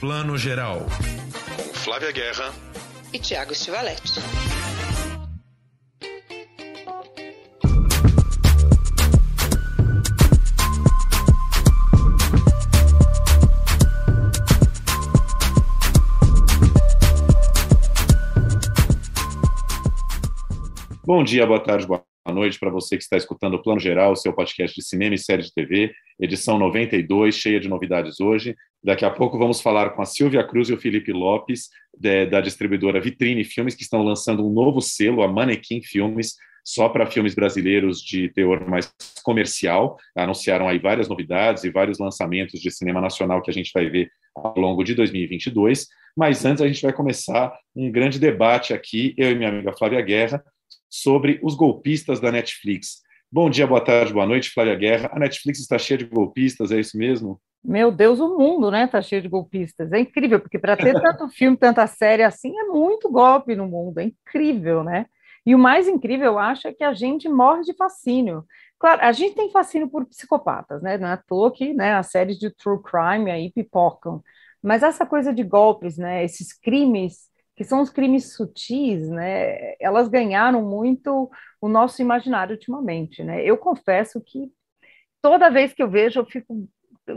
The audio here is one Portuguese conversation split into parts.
Plano Geral. Com Flávia Guerra e Tiago Stivaletti. Bom dia, boa tarde, boa noite para você que está escutando o Plano Geral, seu podcast de cinema e série de TV, edição 92, cheia de novidades hoje. Daqui a pouco vamos falar com a Silvia Cruz e o Felipe Lopes, de, da distribuidora Vitrine Filmes, que estão lançando um novo selo, a Manequim Filmes, só para filmes brasileiros de teor mais comercial. Anunciaram aí várias novidades e vários lançamentos de cinema nacional que a gente vai ver ao longo de 2022. Mas antes a gente vai começar um grande debate aqui, eu e minha amiga Flávia Guerra, sobre os golpistas da Netflix. Bom dia, boa tarde, boa noite, Flávia Guerra. A Netflix está cheia de golpistas, é isso mesmo? Meu Deus, o mundo, né, está cheio de golpistas. É incrível, porque para ter tanto filme, tanta série assim, é muito golpe no mundo. É incrível, né? E o mais incrível, eu acho, é que a gente morre de fascínio. Claro, a gente tem fascínio por psicopatas, né? Não é à toa que né, as séries de true crime aí pipocam. Mas essa coisa de golpes, né? Esses crimes que são os crimes sutis, né? Elas ganharam muito o nosso imaginário ultimamente, né? Eu confesso que toda vez que eu vejo eu fico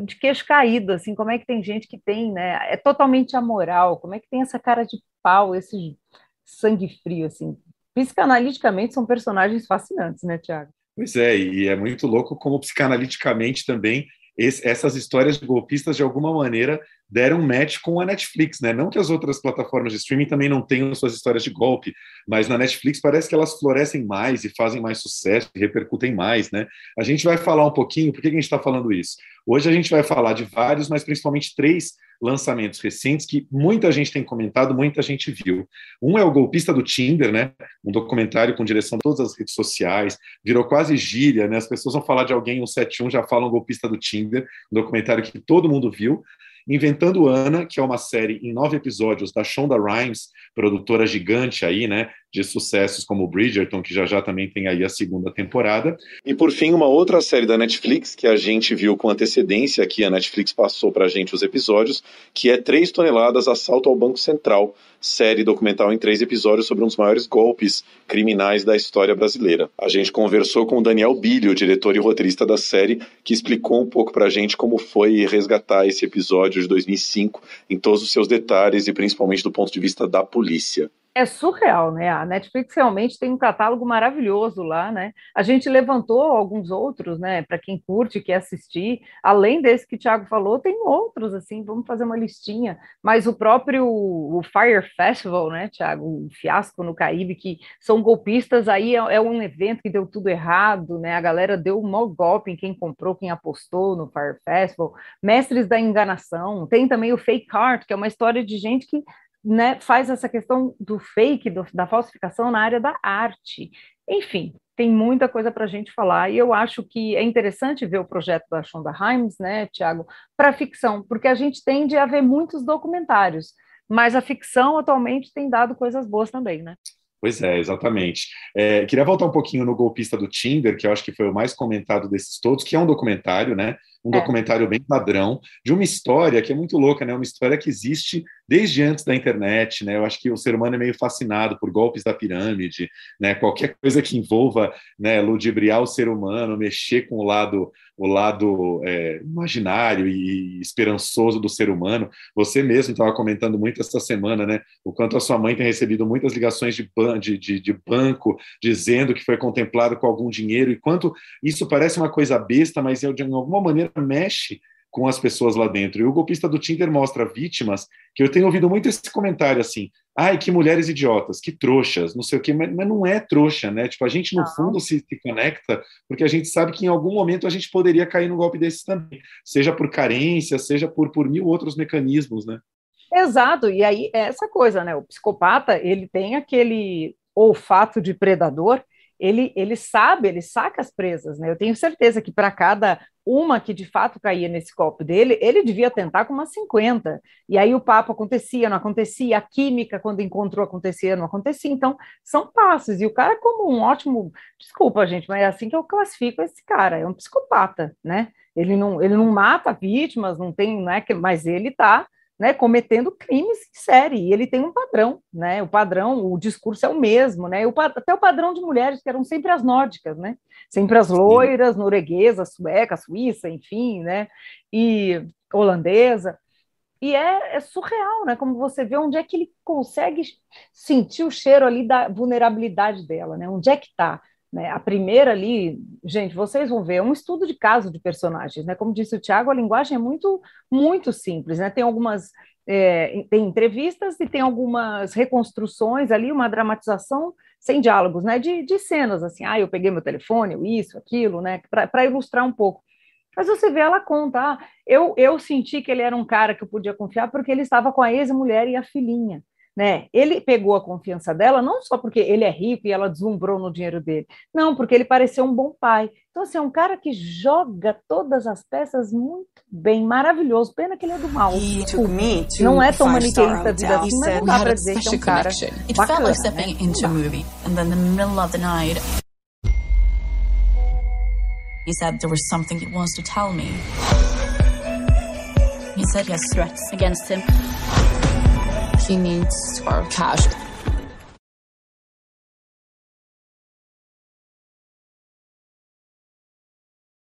de queixo caído, assim, como é que tem gente que tem, né? É totalmente amoral, como é que tem essa cara de pau, esse sangue frio, assim. Psicanaliticamente são personagens fascinantes, né, Tiago? Pois é, e é muito louco como psicanaliticamente também esse, essas histórias de golpistas, de alguma maneira, deram match com a Netflix, né? Não que as outras plataformas de streaming também não tenham suas histórias de golpe, mas na Netflix parece que elas florescem mais e fazem mais sucesso e repercutem mais, né? A gente vai falar um pouquinho, por que a gente está falando isso? Hoje a gente vai falar de vários, mas principalmente três lançamentos recentes que muita gente tem comentado, muita gente viu. Um é o Golpista do Tinder, né? Um documentário com direção de todas as redes sociais, virou quase gíria, né? As pessoas vão falar de alguém 171 já falam Golpista do Tinder, um documentário que todo mundo viu. Inventando Ana, que é uma série em nove episódios da Shonda Rhimes, produtora gigante aí, né, de sucessos como Bridgerton, que já já também tem aí a segunda temporada. E por fim, uma outra série da Netflix que a gente viu com antecedência, que a Netflix passou pra gente os episódios, que é 3 toneladas Assalto ao Banco Central, série documental em três episódios sobre um dos maiores golpes criminais da história brasileira. A gente conversou com o Daniel Bilho, diretor e roteirista da série, que explicou um pouco pra gente como foi resgatar esse episódio de 2005 em todos os seus detalhes e principalmente do ponto de vista da polícia. É surreal, né? A Netflix realmente tem um catálogo maravilhoso lá, né? A gente levantou alguns outros, né? Para quem curte, quer assistir. Além desse que o Thiago falou, tem outros, assim, vamos fazer uma listinha. Mas o próprio o Fire Festival, né, Thiago? O fiasco no Caribe, que são golpistas, aí é, é um evento que deu tudo errado, né? A galera deu um mau golpe em quem comprou, quem apostou no Fire Festival. Mestres da enganação. Tem também o Fake Heart, que é uma história de gente que né, faz essa questão do fake, do, da falsificação na área da arte. Enfim, tem muita coisa para a gente falar, e eu acho que é interessante ver o projeto da Shonda Rhimes, né, Tiago, para ficção, porque a gente tende a ver muitos documentários, mas a ficção atualmente tem dado coisas boas também, né? Pois é, exatamente. É, queria voltar um pouquinho no golpista do Tinder, que eu acho que foi o mais comentado desses todos, que é um documentário, né? Um é. documentário bem padrão, de uma história que é muito louca, né? Uma história que existe desde antes da internet, né? Eu acho que o ser humano é meio fascinado por golpes da pirâmide, né? Qualquer coisa que envolva, né, ludibriar o ser humano, mexer com o lado, o lado é, imaginário e esperançoso do ser humano. Você mesmo estava comentando muito essa semana, né? O quanto a sua mãe tem recebido muitas ligações de, ban de, de, de banco dizendo que foi contemplado com algum dinheiro e quanto isso parece uma coisa besta, mas de alguma maneira mexe com as pessoas lá dentro. E o golpista do Tinder mostra vítimas que eu tenho ouvido muito esse comentário assim: ai, que mulheres idiotas, que trouxas, não sei o quê, mas, mas não é trouxa, né? Tipo, a gente no fundo se, se, conecta porque a gente sabe que em algum momento a gente poderia cair num golpe desses também, seja por carência, seja por, por mil outros mecanismos, né? Exato, e aí é essa coisa, né? O psicopata, ele tem aquele olfato de predador ele, ele sabe, ele saca as presas, né? Eu tenho certeza que para cada uma que de fato caía nesse copo dele, ele devia tentar com umas 50. E aí o papo acontecia, não acontecia, a química, quando encontrou, acontecia, não acontecia. Então, são passos. E o cara, como um ótimo. Desculpa, gente, mas é assim que eu classifico esse cara: é um psicopata, né? Ele não, ele não mata vítimas, não tem, né? Mas ele está né, cometendo crimes em série, e ele tem um padrão, né, o padrão, o discurso é o mesmo, né, o, até o padrão de mulheres, que eram sempre as nórdicas, né, sempre as loiras, norueguesa, sueca, suíça, enfim, né, e holandesa, e é, é, surreal, né? Como você vê onde é que ele consegue sentir o cheiro ali da vulnerabilidade dela, né? Onde é que está? Né? A primeira ali, gente, vocês vão ver, é um estudo de caso de personagens, né? Como disse o Tiago, a linguagem é muito, muito simples, né? Tem algumas é, tem entrevistas e tem algumas reconstruções ali, uma dramatização sem diálogos, né? De, de cenas assim, ah, eu peguei meu telefone, isso, aquilo, né? Para ilustrar um pouco. Mas você vê, ela conta, ah, eu, eu senti que ele era um cara que eu podia confiar porque ele estava com a ex-mulher e a filhinha né? Ele pegou a confiança dela não só porque ele é rico e ela deslumbrou no dinheiro dele, não, porque ele pareceu um bom pai. Então, assim, é um cara que joga todas as peças muito bem, maravilhoso. Pena que ele é do mal. Não é tão maniqueísta a vida assim, mas não dá pra dizer que é um cara bacana, né? He said there was something he wants to tell me. He said he has threats against him. He needs our cash.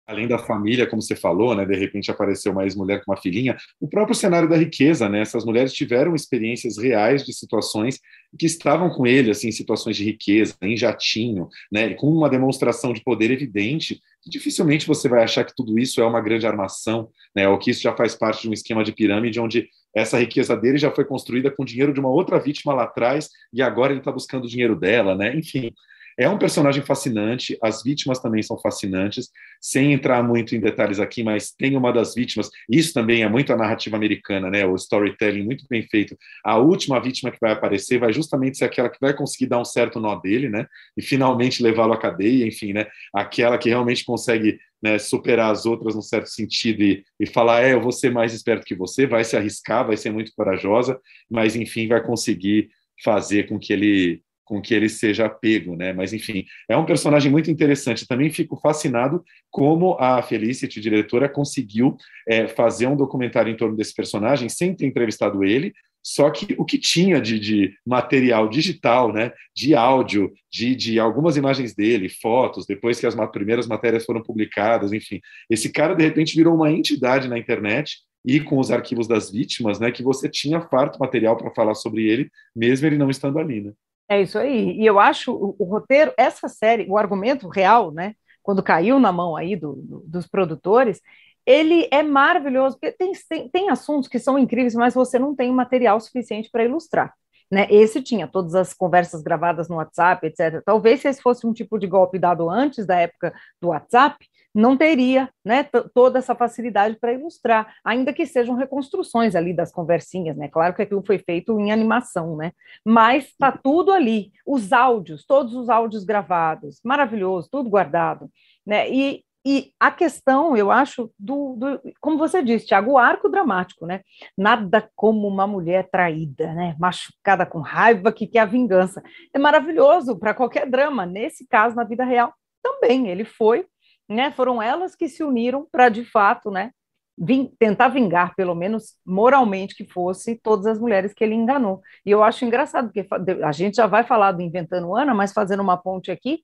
além da família, como você falou, né, de repente apareceu uma ex-mulher com uma filhinha, o próprio cenário da riqueza, né, essas mulheres tiveram experiências reais de situações que estavam com ele, assim, situações de riqueza, em jatinho, né, com uma demonstração de poder evidente, dificilmente você vai achar que tudo isso é uma grande armação, né, ou que isso já faz parte de um esquema de pirâmide onde essa riqueza dele já foi construída com dinheiro de uma outra vítima lá atrás e agora ele está buscando o dinheiro dela, né, enfim, é um personagem fascinante, as vítimas também são fascinantes, sem entrar muito em detalhes aqui, mas tem uma das vítimas, isso também é muito a narrativa americana, né? O storytelling muito bem feito. A última vítima que vai aparecer vai justamente ser aquela que vai conseguir dar um certo nó dele, né? E finalmente levá-lo à cadeia, enfim, né? Aquela que realmente consegue né, superar as outras num certo sentido e, e falar, é, eu vou ser mais esperto que você, vai se arriscar, vai ser muito corajosa, mas enfim, vai conseguir fazer com que ele com que ele seja pego, né? Mas enfim, é um personagem muito interessante. Também fico fascinado como a Felicity, diretora, conseguiu é, fazer um documentário em torno desse personagem sem ter entrevistado ele. Só que o que tinha de, de material digital, né, de áudio, de, de algumas imagens dele, fotos, depois que as primeiras matérias foram publicadas, enfim, esse cara de repente virou uma entidade na internet e com os arquivos das vítimas, né, que você tinha farto material para falar sobre ele, mesmo ele não estando ali, né? É isso aí. E eu acho o, o, roteiro, essa série, o argumento real, né? Quando caiu na mão aí do, do, dos produtores, ele é maravilhoso, porque tem, tem, tem assuntos que são incríveis, mas você não tem material suficiente para ilustrar. Né? Esse tinha todas as conversas gravadas no WhatsApp, etc. Talvez se esse fosse um tipo de golpe dado antes da época do WhatsApp, não teria né, toda essa facilidade para ilustrar, ainda que sejam reconstruções ali das conversinhas, né? Claro que aquilo foi feito em animação, né? Mas está tudo ali, os áudios, todos os áudios gravados, maravilhoso, tudo guardado, né? E, e a questão, eu acho, do, do, como você disse, Tiago, o arco dramático, né? Nada como uma mulher traída, né? Machucada com raiva que quer a vingança. É maravilhoso para qualquer drama. Nesse caso, na vida real, também. Ele foi né, foram elas que se uniram para, de fato, né, vim, tentar vingar, pelo menos moralmente que fosse, todas as mulheres que ele enganou. E eu acho engraçado, porque a gente já vai falar do Inventando Ana, mas fazendo uma ponte aqui,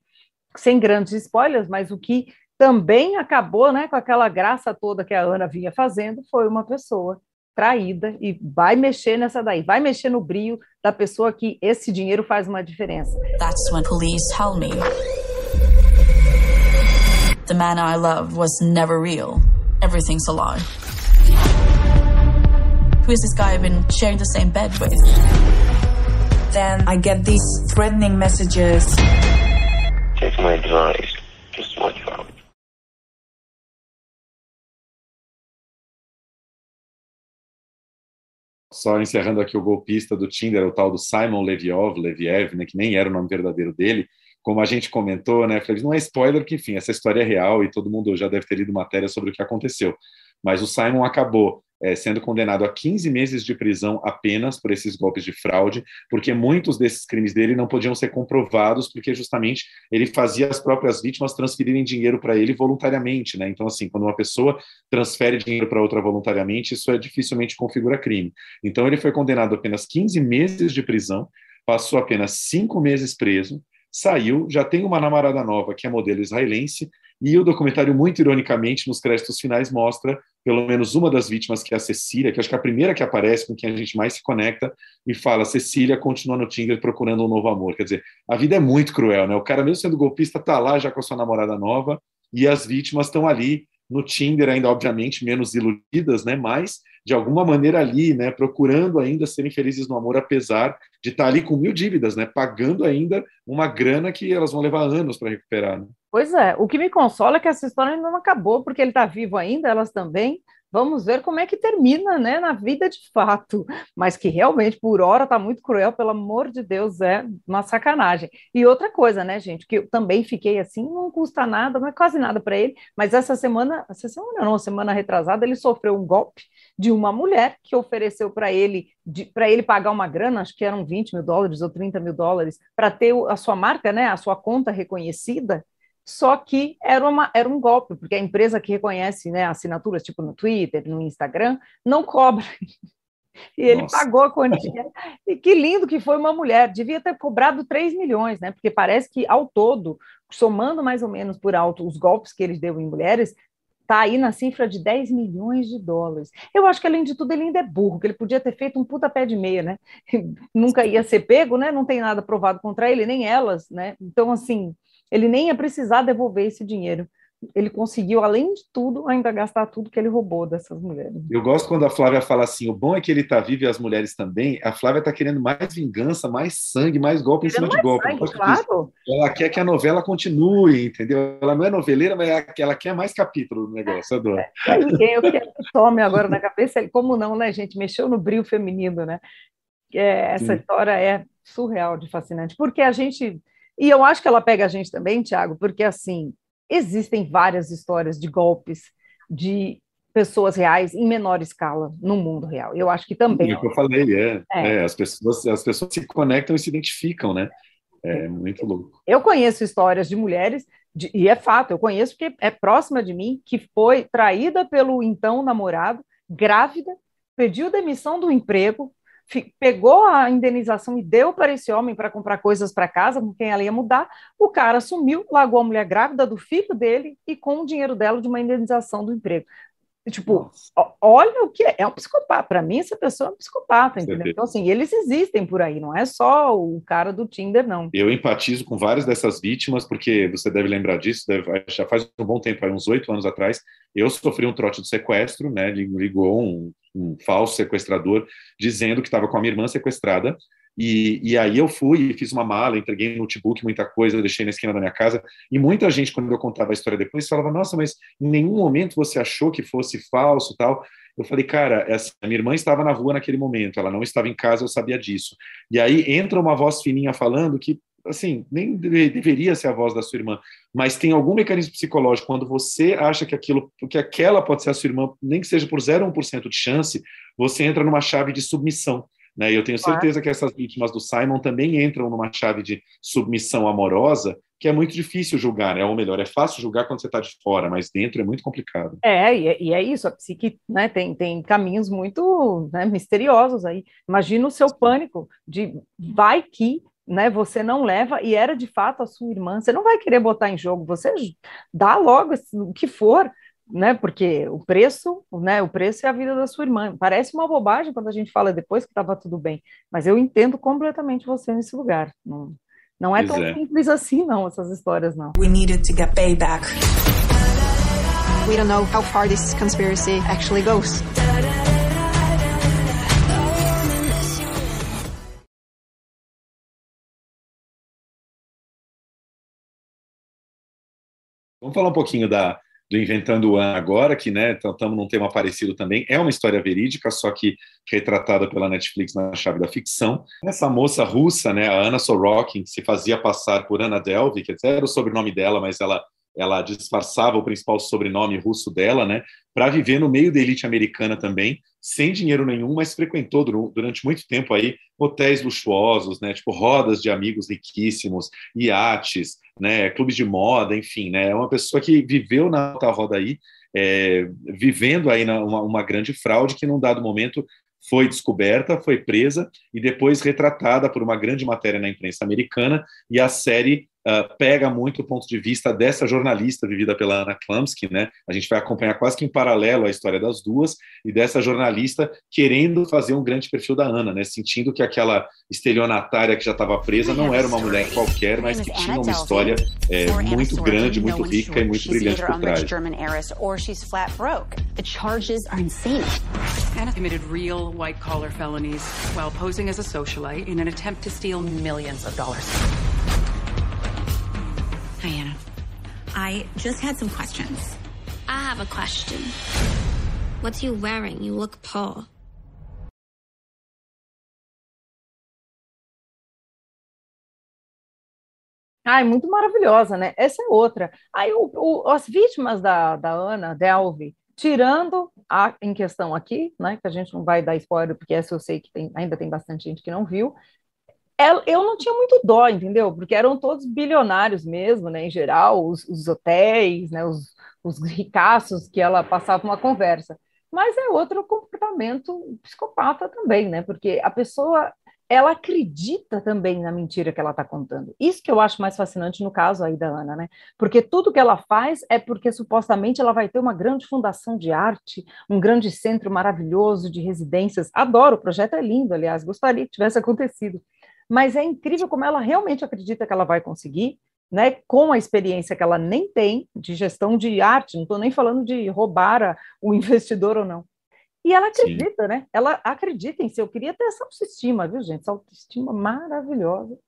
sem grandes spoilers, mas o que também acabou né, com aquela graça toda que a Ana vinha fazendo foi uma pessoa traída e vai mexer nessa daí, vai mexer no brilho da pessoa que esse dinheiro faz uma diferença. That's when police tell me the man I love was never real. Everything's a lie. Who is this guy I've been sharing the same bed with? Then I get these threatening messages. Take my advice. Just watch out. Só encerrando aqui o golpista do Tinder, o tal do Simon Leviov, Leviev, né, que nem era o nome verdadeiro dele, como a gente comentou, né, Felipe, não é spoiler, que enfim, essa história é real e todo mundo já deve ter lido matéria sobre o que aconteceu. Mas o Simon acabou é, sendo condenado a 15 meses de prisão apenas por esses golpes de fraude, porque muitos desses crimes dele não podiam ser comprovados, porque justamente ele fazia as próprias vítimas transferirem dinheiro para ele voluntariamente, né? Então, assim, quando uma pessoa transfere dinheiro para outra voluntariamente, isso é dificilmente configura crime. Então, ele foi condenado a apenas 15 meses de prisão, passou apenas cinco meses preso, saiu, já tem uma namorada nova, que é modelo israelense, e o documentário, muito ironicamente, nos créditos finais, mostra pelo menos uma das vítimas, que é a Cecília, que acho que é a primeira que aparece, com quem a gente mais se conecta, e fala: Cecília continua no Tinder procurando um novo amor. Quer dizer, a vida é muito cruel, né? O cara, mesmo sendo golpista, tá lá já com a sua namorada nova, e as vítimas estão ali no Tinder, ainda, obviamente, menos iludidas, né? Mas de alguma maneira ali, né, procurando ainda serem felizes no amor, apesar de estar ali com mil dívidas, né, pagando ainda uma grana que elas vão levar anos para recuperar. Né? Pois é, o que me consola é que essa história ainda não acabou, porque ele está vivo ainda, elas também, Vamos ver como é que termina, né, na vida de fato. Mas que realmente, por hora, está muito cruel, pelo amor de Deus, é uma sacanagem. E outra coisa, né, gente, que eu também fiquei assim, não custa nada, não é quase nada para ele, mas essa semana, essa semana não, semana retrasada, ele sofreu um golpe de uma mulher que ofereceu para ele, para ele pagar uma grana, acho que eram 20 mil dólares ou 30 mil dólares, para ter a sua marca, né, a sua conta reconhecida, só que era, uma, era um golpe, porque a empresa que reconhece né, assinaturas, tipo no Twitter, no Instagram, não cobra. E ele Nossa. pagou a quantia. E que lindo que foi uma mulher. Devia ter cobrado 3 milhões, né? Porque parece que, ao todo, somando mais ou menos por alto os golpes que ele deu em mulheres, está aí na cifra de 10 milhões de dólares. Eu acho que, além de tudo, ele ainda é burro, que ele podia ter feito um puta pé de meia, né? Nunca ia ser pego, né? Não tem nada provado contra ele, nem elas, né? Então, assim, ele nem ia precisar devolver esse dinheiro. Ele conseguiu, além de tudo, ainda gastar tudo que ele roubou dessas mulheres. Eu gosto quando a Flávia fala assim: o bom é que ele está vivo e as mulheres também. A Flávia está querendo mais vingança, mais sangue, mais golpe querendo em cima de golpe. Sangue, claro. Ela quer que a novela continue, entendeu? Ela não é noveleira, mas ela quer mais capítulo do negócio. Adoro. É, eu quero que tome agora na cabeça, como não, né, gente? Mexeu no brilho feminino, né? É, essa Sim. história é surreal de fascinante, porque a gente e eu acho que ela pega a gente também, Tiago, porque assim, existem várias histórias de golpes de pessoas reais em menor escala no mundo real. Eu acho que também. É o que eu falei, é, é. é, as, pessoas, as pessoas se conectam e se identificam, né? É muito louco. Eu conheço histórias de mulheres, de, e é fato, eu conheço porque é próxima de mim, que foi traída pelo então namorado, grávida, pediu demissão do emprego, pegou a indenização e deu para esse homem para comprar coisas para casa, com quem ela ia mudar, o cara sumiu, largou a mulher grávida do filho dele e com o dinheiro dela de uma indenização do emprego. Tipo, olha o que é, é um psicopata. Para mim, essa pessoa é um psicopata, entendeu? Então, assim, eles existem por aí, não é só o cara do Tinder, não. Eu empatizo com várias dessas vítimas, porque você deve lembrar disso, deve, já faz um bom tempo, uns oito anos atrás, eu sofri um trote de sequestro, né? Ligou um, um falso sequestrador dizendo que estava com a minha irmã sequestrada e, e, aí eu fui e fiz uma mala, entreguei notebook, muita coisa, deixei na esquina da minha casa. E muita gente, quando eu contava a história depois, falava: Nossa, mas em nenhum momento você achou que fosse falso tal. Eu falei, cara, essa, minha irmã estava na rua naquele momento, ela não estava em casa, eu sabia disso. E aí entra uma voz fininha falando que, assim, nem deveria ser a voz da sua irmã, mas tem algum mecanismo psicológico, quando você acha que aquilo, que aquela pode ser a sua irmã, nem que seja por 0,1% de chance, você entra numa chave de submissão. Né? E eu tenho certeza que essas vítimas do Simon também entram numa chave de submissão amorosa, que é muito difícil julgar, né? ou melhor, é fácil julgar quando você está de fora, mas dentro é muito complicado. É, e é, e é isso, a psique né, tem, tem caminhos muito né, misteriosos aí. Imagina o seu pânico de vai que né, você não leva, e era de fato a sua irmã, você não vai querer botar em jogo, você dá logo o que for, né? Porque o preço, né? O preço é a vida da sua irmã. Parece uma bobagem quando a gente fala depois que estava tudo bem, mas eu entendo completamente você nesse lugar. Não, não é tão é. simples assim, não, essas histórias, não. We needed to get payback. We don't know how far this conspiracy actually goes. Vamos falar um pouquinho da, do Inventando o An agora, que né, estamos num tema parecido também. É uma história verídica, só que retratada pela Netflix na chave da ficção. Essa moça russa, né, a Anna Sorokin, que se fazia passar por Anna Delvey, que era o sobrenome dela, mas ela ela disfarçava o principal sobrenome russo dela, né, para viver no meio da elite americana também, sem dinheiro nenhum, mas frequentou durante muito tempo aí hotéis luxuosos, né, tipo rodas de amigos riquíssimos, iates, né, clubes de moda, enfim, né, é uma pessoa que viveu na alta roda aí, é, vivendo aí na, uma, uma grande fraude que num dado momento foi descoberta, foi presa e depois retratada por uma grande matéria na imprensa americana e a série uh, pega muito o ponto de vista dessa jornalista vivida pela Anna Klumsky, né? A gente vai acompanhar quase que em paralelo a história das duas e dessa jornalista querendo fazer um grande perfil da Ana, né? Sentindo que aquela estelionatária que já estava presa não era uma mulher qualquer, mas que tinha uma história é, muito grande, muito rica e muito brilhante por trás. The charges are insane. Anna committed real white-collar felonies while posing as a socialite in an attempt to steal millions of dollars. Hi, Anna. I just had some questions. I have a question. What's you wearing? You look poor. Ai, muito maravilhosa, né? Essa é outra. Aí o, o, as vítimas da, da Ana Delve, tirando a em questão aqui, né? Que a gente não vai dar spoiler, porque essa eu sei que tem, ainda tem bastante gente que não viu, eu não tinha muito dó, entendeu? Porque eram todos bilionários mesmo, né? Em geral, os, os hotéis, né? Os, os ricaços que ela passava uma conversa. Mas é outro comportamento psicopata também, né? Porque a pessoa ela acredita também na mentira que ela está contando. Isso que eu acho mais fascinante no caso aí da Ana, né? Porque tudo que ela faz é porque supostamente ela vai ter uma grande fundação de arte, um grande centro maravilhoso de residências. Adoro, o projeto é lindo, aliás, gostaria que tivesse acontecido mas é incrível como ela realmente acredita que ela vai conseguir, né, com a experiência que ela nem tem de gestão de arte, não estou nem falando de roubar a, o investidor ou não. E ela acredita, Sim. né? Ela acredita em si. Eu queria ter essa autoestima, viu, gente? Essa autoestima maravilhosa.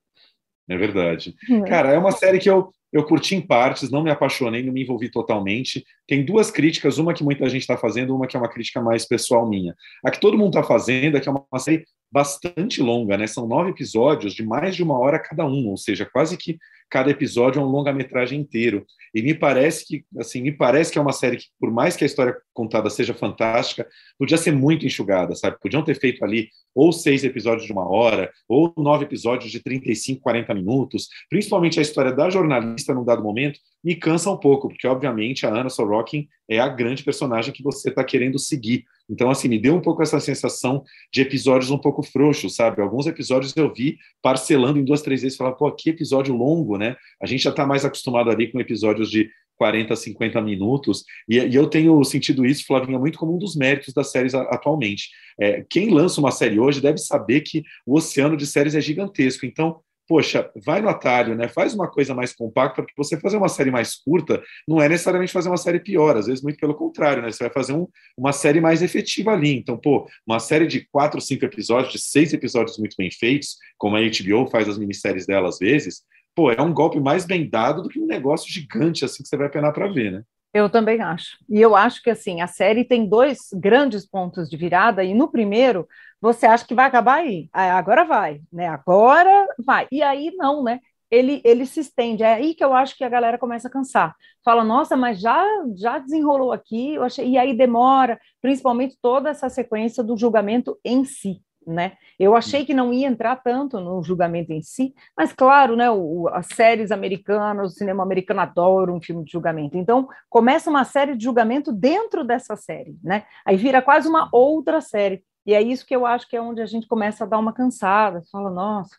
É verdade. É. Cara, é uma série que eu, eu curti em partes, não me apaixonei, não me envolvi totalmente. Tem duas críticas, uma que muita gente está fazendo, uma que é uma crítica mais pessoal minha. A que todo mundo está fazendo é que é uma série bastante longa, né? São nove episódios de mais de uma hora cada um, ou seja, quase que cada episódio é um longa-metragem inteiro. E me parece que, assim, me parece que é uma série que, por mais que a história contada seja fantástica, podia ser muito enxugada, sabe? Podiam ter feito ali ou seis episódios de uma hora, ou nove episódios de 35, 40 minutos. Principalmente a história da jornalista num dado momento me cansa um pouco, porque obviamente a Anna Sorokin é a grande personagem que você está querendo seguir. Então, assim, me deu um pouco essa sensação de episódios um pouco frouxos, sabe? Alguns episódios eu vi parcelando em duas, três vezes, falar, pô, que episódio longo, né? A gente já está mais acostumado ali com episódios de 40, 50 minutos, e, e, eu tenho sentido isso, Flavinha, muito como um dos méritos das séries atualmente. É, quem lança uma série hoje deve saber que o oceano de séries é gigantesco, então poxa, vai no atalho, né? Faz uma coisa mais compacta, porque você fazer uma série mais curta não é necessariamente fazer uma série pior, às vezes muito pelo contrário, né? Você vai fazer um, uma série mais efetiva ali. Então, pô, uma série de quatro, cinco episódios, de seis episódios muito bem feitos, como a HBO faz as minisséries dela às vezes, pô, é um golpe mais bem dado do que um negócio gigante assim que você vai penar para ver, né? Eu também acho. E eu acho que assim, a série tem dois grandes pontos de virada, e no primeiro, você acha que vai acabar aí. Agora vai, né? Agora vai. E aí não, né? Ele, ele se estende. É aí que eu acho que a galera começa a cansar. Fala, nossa, mas já já desenrolou aqui, eu achei, e aí demora, principalmente toda essa sequência do julgamento em si né? Eu achei que não ia entrar tanto no julgamento em si, mas claro, né? O, as séries americanas, o cinema americano adora um filme de julgamento. Então começa uma série de julgamento dentro dessa série, né? Aí vira quase uma outra série. E é isso que eu acho que é onde a gente começa a dar uma cansada. Fala, nossa,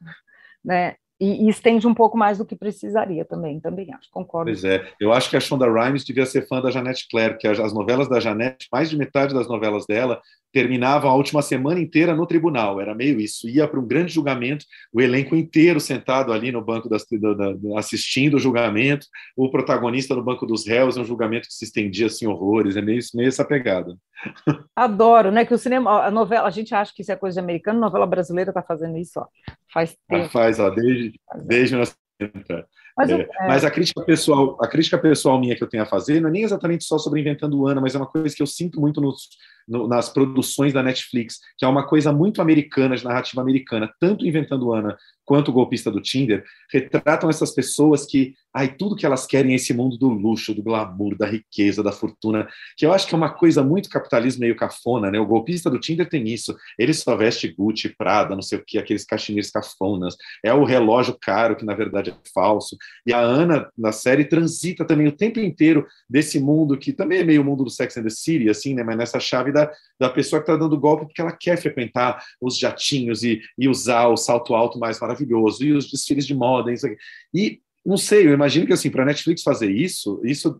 né? E, e, estende um pouco mais do que precisaria também, também acho, concordo. Pois é, eu acho que a Shonda Rhimes devia ser fã da Janete Claire, que as novelas da Janete, mais de metade das novelas dela, terminavam a última semana inteira no tribunal, era meio isso, ia para um grande julgamento, o elenco inteiro sentado ali no banco das, da, da, assistindo o julgamento, o protagonista no banco dos réus, é um julgamento que se estendia assim horrores, é meio, meio essa pegada. Adoro, né, que o cinema, a novela, a gente acha que isso é coisa de americano, novela brasileira está fazendo isso, ó, faz tempo. Ah, faz, ó, desde, desde mas, é, é. mas, a crítica pessoal, a crítica pessoal minha que eu tenho a fazer não é nem exatamente só sobre inventando Ana, mas é uma coisa que eu sinto muito nos, no, nas produções da Netflix, que é uma coisa muito americana, de narrativa americana, tanto Inventando Ana quanto o golpista do Tinder, retratam essas pessoas que, ai, tudo que elas querem é esse mundo do luxo, do glamour, da riqueza, da fortuna, que eu acho que é uma coisa muito capitalismo meio cafona, né? O golpista do Tinder tem isso. Ele só veste Gucci, Prada, não sei o que, aqueles cachemires cafonas. É o relógio caro, que na verdade é falso. E a Ana, na série, transita também o tempo inteiro desse mundo, que também é meio mundo do Sex and the City, assim, né? Mas nessa chave da, da pessoa que está dando golpe porque ela quer frequentar os jatinhos e, e usar o salto alto mais maravilhoso e os desfiles de moda, isso aqui. E não sei, eu imagino que assim, para a Netflix fazer isso, isso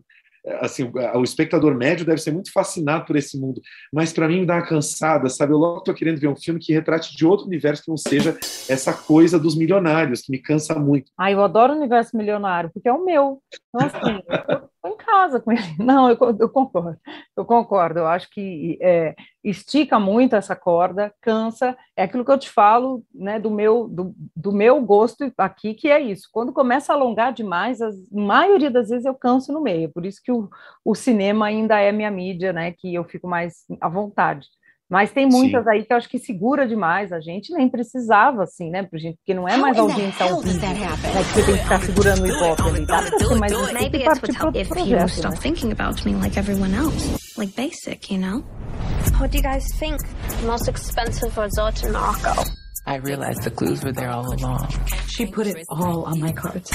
assim, o espectador médio deve ser muito fascinado por esse mundo, mas para mim dá uma cansada, sabe? Eu logo estou querendo ver um filme que retrate de outro universo que não seja essa coisa dos milionários, que me cansa muito. Ah, eu adoro o universo milionário, porque é o meu. Então, assim, em casa com ele. Não, eu, eu concordo, eu concordo. Eu acho que é, estica muito essa corda, cansa. É aquilo que eu te falo, né, do meu, do, do meu gosto aqui, que é isso. Quando começa a alongar demais, a maioria das vezes eu canso no meio. Por isso que o, o cinema ainda é minha mídia, né, que eu fico mais à vontade. Mas tem muitas Sim. aí que eu acho que segura demais a gente, nem precisava, assim, né, gente, porque não é mais audiência ao vivo, né, que você tem que ficar segurando o ibope ali, tá? Pra ser mais it's would help if projeto, né? thinking about me like everyone else, like basic, you know? What do you guys think? The most expensive resort in Morocco. I realized the clues were there all along. She put it all on my cards.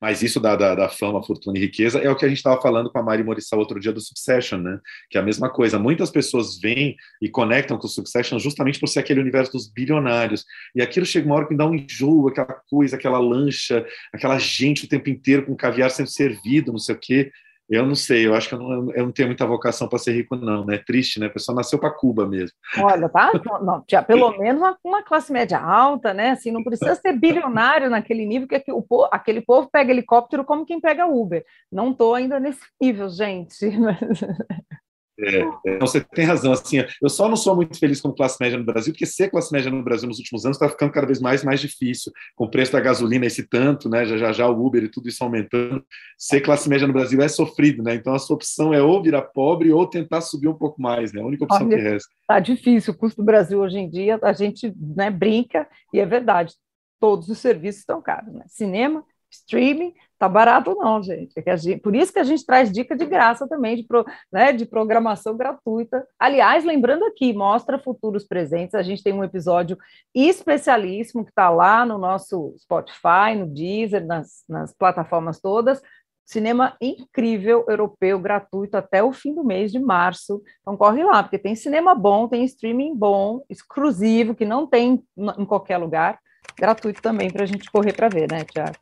Mas isso da, da, da, fama, fortuna e riqueza é o que a gente estava falando com a Mari Morissal outro dia do Succession, né? Que é a mesma coisa. Muitas pessoas vêm e conectam com o Succession justamente por ser aquele universo dos bilionários. E aquilo chega uma hora que me dá um enjoo, aquela coisa, aquela lancha, aquela gente o tempo inteiro com caviar sendo servido, não sei o quê. Eu não sei, eu acho que eu não, eu não tenho muita vocação para ser rico, não, né? Triste, né? A pessoa nasceu para Cuba mesmo. Olha, tá? Não, já, pelo menos uma, uma, classe média alta, né? Assim, não precisa ser bilionário naquele nível, que o, aquele povo pega helicóptero como quem pega Uber. Não estou ainda nesse nível, gente. É, é, você tem razão. Assim, eu só não sou muito feliz como classe média no Brasil, porque ser classe média no Brasil nos últimos anos está ficando cada vez mais mais difícil, com o preço da gasolina esse tanto, né? Já, já já o Uber e tudo isso aumentando. Ser classe média no Brasil é sofrido, né? Então a sua opção é ou virar pobre ou tentar subir um pouco mais, né? A única opção Olha, que resta. Tá difícil o custo do Brasil hoje em dia. A gente né, brinca e é verdade. Todos os serviços estão caros, né? Cinema, streaming, tá barato não, gente. É gente. Por isso que a gente traz dica de graça também, de, pro, né, de programação gratuita. Aliás, lembrando aqui, mostra futuros presentes, a gente tem um episódio especialíssimo que está lá no nosso Spotify, no Deezer, nas, nas plataformas todas, cinema incrível europeu gratuito até o fim do mês de março. Então corre lá, porque tem cinema bom, tem streaming bom, exclusivo, que não tem em qualquer lugar gratuito também para a gente correr para ver, né, Tiago?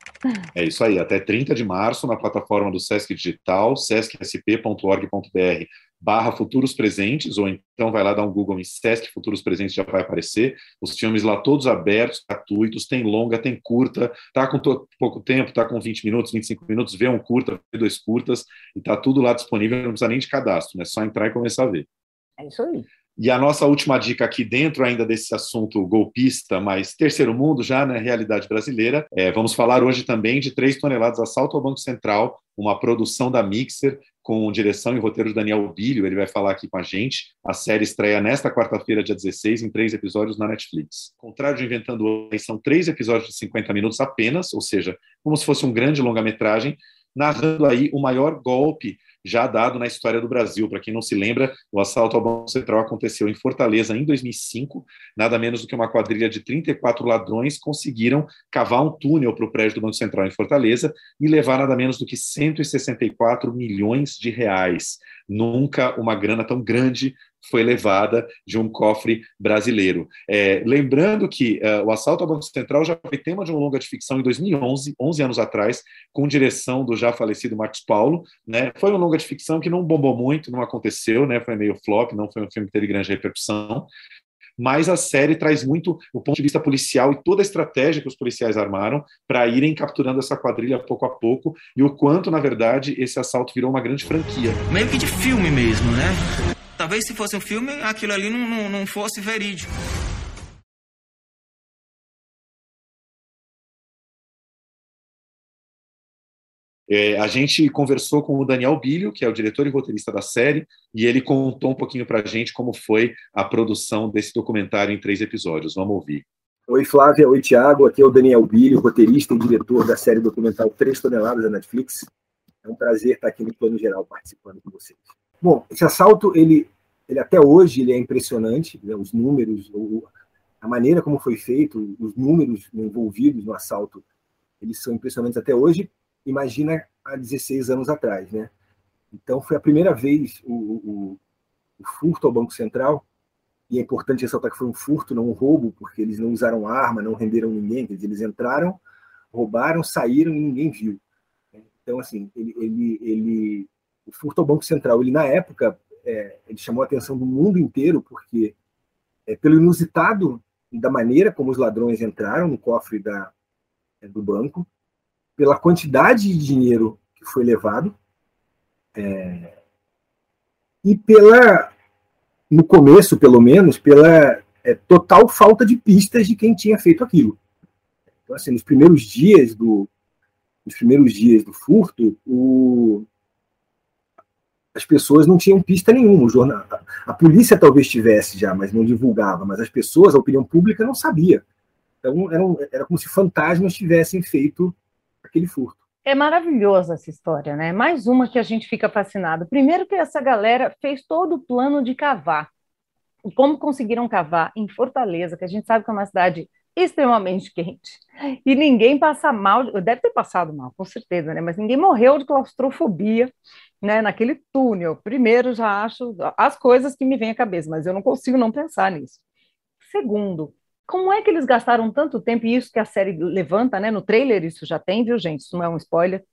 É isso aí, até 30 de março na plataforma do Sesc Digital, sescsp.org.br barra Futuros Presentes, ou então vai lá dar um Google em Sesc Futuros Presentes, já vai aparecer. Os filmes lá todos abertos, gratuitos, tem longa, tem curta, tá com pouco tempo, tá com 20 minutos, 25 minutos, vê um curta, vê dois curtas, e tá tudo lá disponível, não precisa nem de cadastro, né? Só entrar e começar a ver. É isso aí. E a nossa última dica aqui dentro ainda desse assunto golpista, mas terceiro mundo já na né, realidade brasileira, é, vamos falar hoje também de 3 toneladas assalto ao Banco Central, uma produção da Mixer com direção e roteiro de Daniel Bilho, ele vai falar aqui com a gente. A série estreia nesta quarta-feira, dia 16, em três episódios na Netflix. Ao contrário de Inventando Hoje, são três episódios de 50 minutos apenas, ou seja, como se fosse um grande longa-metragem, narrando aí o maior golpe já dado na história do Brasil. Para quem não se lembra, o assalto ao Banco Central aconteceu em Fortaleza em 2005. Nada menos do que uma quadrilha de 34 ladrões conseguiram cavar um túnel para o prédio do Banco Central em Fortaleza e levar nada menos do que 164 milhões de reais. Nunca uma grana tão grande foi levada de um cofre brasileiro. É, lembrando que uh, o assalto ao Banco Central já foi tema de um longa de ficção em 2011, 11 anos atrás, com direção do já falecido Marcos Paulo. Né? Foi um longa de ficção que não bombou muito, não aconteceu, né? foi meio flop, não foi um filme que teve grande repercussão. Mas a série traz muito o ponto de vista policial e toda a estratégia que os policiais armaram para irem capturando essa quadrilha pouco a pouco e o quanto, na verdade, esse assalto virou uma grande franquia. Meio que de filme mesmo, né? Talvez se fosse um filme, aquilo ali não, não, não fosse verídico. É, a gente conversou com o Daniel Bilho, que é o diretor e roteirista da série, e ele contou um pouquinho para a gente como foi a produção desse documentário em três episódios. Vamos ouvir. Oi, Flávia. Oi, Tiago. Aqui é o Daniel Bilho, roteirista e diretor da série documental Três Toneladas da Netflix. É um prazer estar aqui no Plano Geral participando com vocês. Bom, esse assalto, ele, ele até hoje ele é impressionante, né? os números, a maneira como foi feito, os números envolvidos no assalto, eles são impressionantes até hoje, imagina há 16 anos atrás, né? Então foi a primeira vez o, o, o furto ao Banco Central, e é importante ressaltar que foi um furto, não um roubo, porque eles não usaram arma, não renderam ninguém, eles entraram, roubaram, saíram e ninguém viu. Então, assim, ele, ele, ele o furto ao Banco Central, ele na época, é, ele chamou a atenção do mundo inteiro, porque é, pelo inusitado da maneira como os ladrões entraram no cofre da, é, do banco, pela quantidade de dinheiro que foi levado é, e pela, no começo, pelo menos, pela é, total falta de pistas de quem tinha feito aquilo. Então, assim, nos primeiros dias do, nos primeiros dias do furto, o, as pessoas não tinham pista nenhuma. Jornal, a, polícia talvez tivesse já, mas não divulgava. Mas as pessoas, a opinião pública, não sabia. Então, era, era como se fantasmas tivessem feito aquele furto. É maravilhosa essa história, né? Mais uma que a gente fica fascinado. Primeiro que essa galera fez todo o plano de cavar. E como conseguiram cavar em Fortaleza, que a gente sabe que é uma cidade extremamente quente, e ninguém passa mal, deve ter passado mal, com certeza, né? Mas ninguém morreu de claustrofobia, né? Naquele túnel. Primeiro, já acho as coisas que me vêm à cabeça, mas eu não consigo não pensar nisso. Segundo, como é que eles gastaram tanto tempo, e isso que a série levanta, né? No trailer isso já tem, viu, gente? Isso não é um spoiler.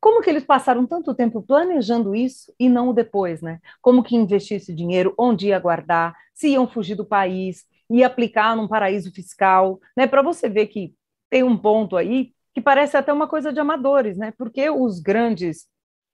Como que eles passaram tanto tempo planejando isso e não o depois, né? Como que investir esse dinheiro, onde ia guardar, se iam fugir do país, ia aplicar num paraíso fiscal, né? Para você ver que tem um ponto aí que parece até uma coisa de amadores, né? Porque os grandes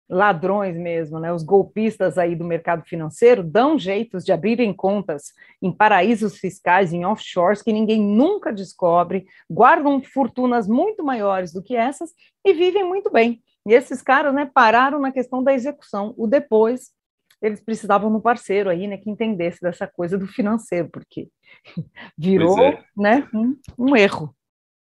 ladrões mesmo, né? Os golpistas aí do mercado financeiro dão jeitos de abrirem contas em paraísos fiscais, em offshores que ninguém nunca descobre, guardam fortunas muito maiores do que essas e vivem muito bem. E esses caras, né, pararam na questão da execução. O depois eles precisavam de um parceiro aí, né, que entendesse dessa coisa do financeiro, porque virou, é. né, um, um erro.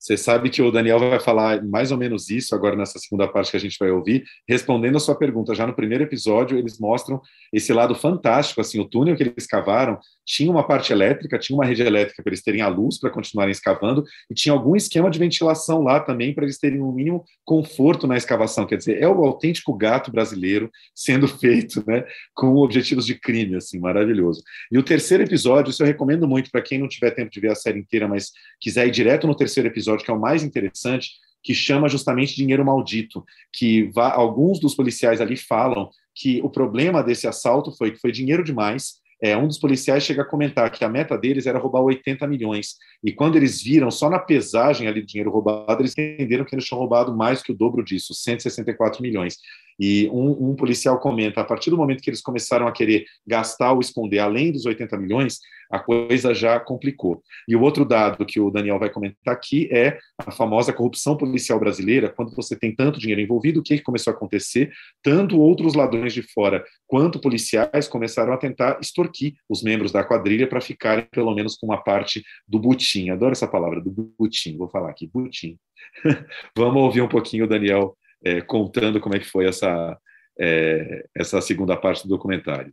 Você sabe que o Daniel vai falar mais ou menos isso agora nessa segunda parte que a gente vai ouvir, respondendo a sua pergunta. Já no primeiro episódio, eles mostram esse lado fantástico, assim, o túnel que eles cavaram tinha uma parte elétrica, tinha uma rede elétrica para eles terem a luz para continuarem escavando e tinha algum esquema de ventilação lá também para eles terem um mínimo conforto na escavação. Quer dizer, é o autêntico gato brasileiro sendo feito, né, com objetivos de crime, assim, maravilhoso. E o terceiro episódio, isso eu recomendo muito para quem não tiver tempo de ver a série inteira, mas quiser ir direto no terceiro episódio, que é o mais interessante, que chama justamente dinheiro maldito, que alguns dos policiais ali falam que o problema desse assalto foi que foi dinheiro demais é, um dos policiais chega a comentar que a meta deles era roubar 80 milhões. E quando eles viram, só na pesagem ali do dinheiro roubado, eles entenderam que eles tinham roubado mais que o dobro disso, 164 milhões. E um, um, policial comenta: a partir do momento que eles começaram a querer gastar ou esconder além dos 80 milhões, a coisa já complicou. E o outro dado que o Daniel vai comentar aqui é a famosa corrupção policial brasileira. Quando você tem tanto dinheiro envolvido, o que começou a acontecer? Tanto outros ladrões de fora quanto policiais começaram a tentar extorquir os membros da quadrilha para ficarem, pelo menos, com uma parte do butim. Adoro essa palavra, do butim. Vou falar aqui, butim. Vamos ouvir um pouquinho o Daniel é, contando como é que foi essa, é, essa segunda parte do documentário.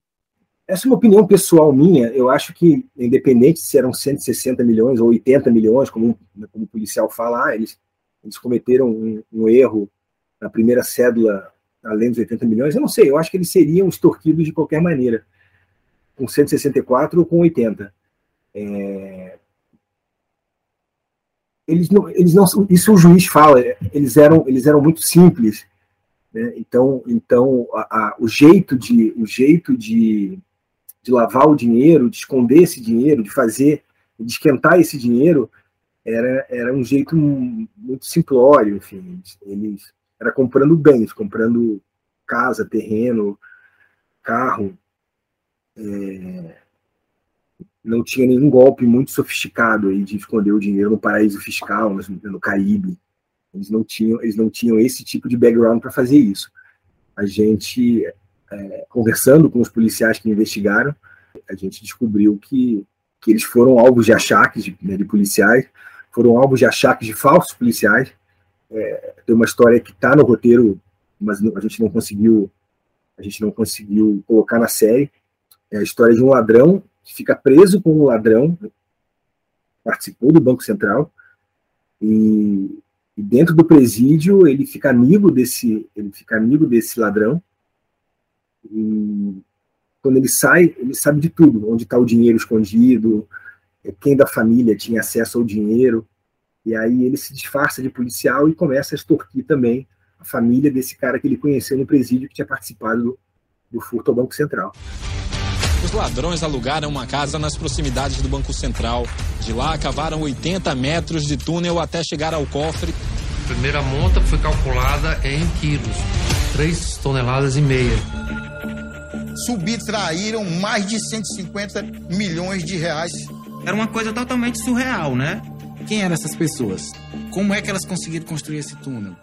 Essa é uma opinião pessoal minha. Eu acho que, independente se eram 160 milhões ou 80 milhões, como, como o policial fala, ah, eles, eles cometeram um, um, erro na primeira cédula além dos 80 milhões, eu não sei. Eu acho que eles seriam extorquidos de qualquer maneira, com 164 ou com 80. É, eles não, eles não, isso o juiz fala, eles eram, eles eram muito simples, né? então, então a, a, o jeito de, o jeito de, de lavar o dinheiro, de esconder esse dinheiro, de fazer, de esquentar esse dinheiro, era, era um jeito muito simplório, enfim, eles era comprando bens, comprando casa, terreno, carro, é, não tinha nenhum golpe muito sofisticado aí de esconder o dinheiro no paraíso fiscal, no, Caribe. Eles não tinham, eles não tinham esse tipo de background para fazer isso. A gente, é, conversando com os policiais que investigaram, a gente descobriu que, que eles foram alvos de achaques de, né, de policiais, foram alvos de achaques de falsos policiais. É, tem uma história que está no roteiro, mas a gente não conseguiu a gente não conseguiu colocar na série. É a história de um ladrão que fica preso com um ladrão, participou do Banco Central, e, e, dentro do presídio ele fica amigo desse, ele fica amigo desse ladrão, e quando ele sai, ele sabe de tudo, onde está o dinheiro escondido, é, quem da família tinha acesso ao dinheiro, e aí ele se disfarça de policial e começa a extorquir também a família desse cara que ele conheceu no presídio que tinha participado do, do furto ao Banco Central. Os ladrões alugaram uma casa nas proximidades do Banco Central. De lá, cavaram 80 metros de túnel até chegar ao cofre. A primeira monta foi calculada em quilos, 3 toneladas e meia. Subtraíram mais de 150 milhões de reais. Era uma coisa totalmente surreal, né? Quem eram essas pessoas? Como é que elas conseguiram construir esse túnel?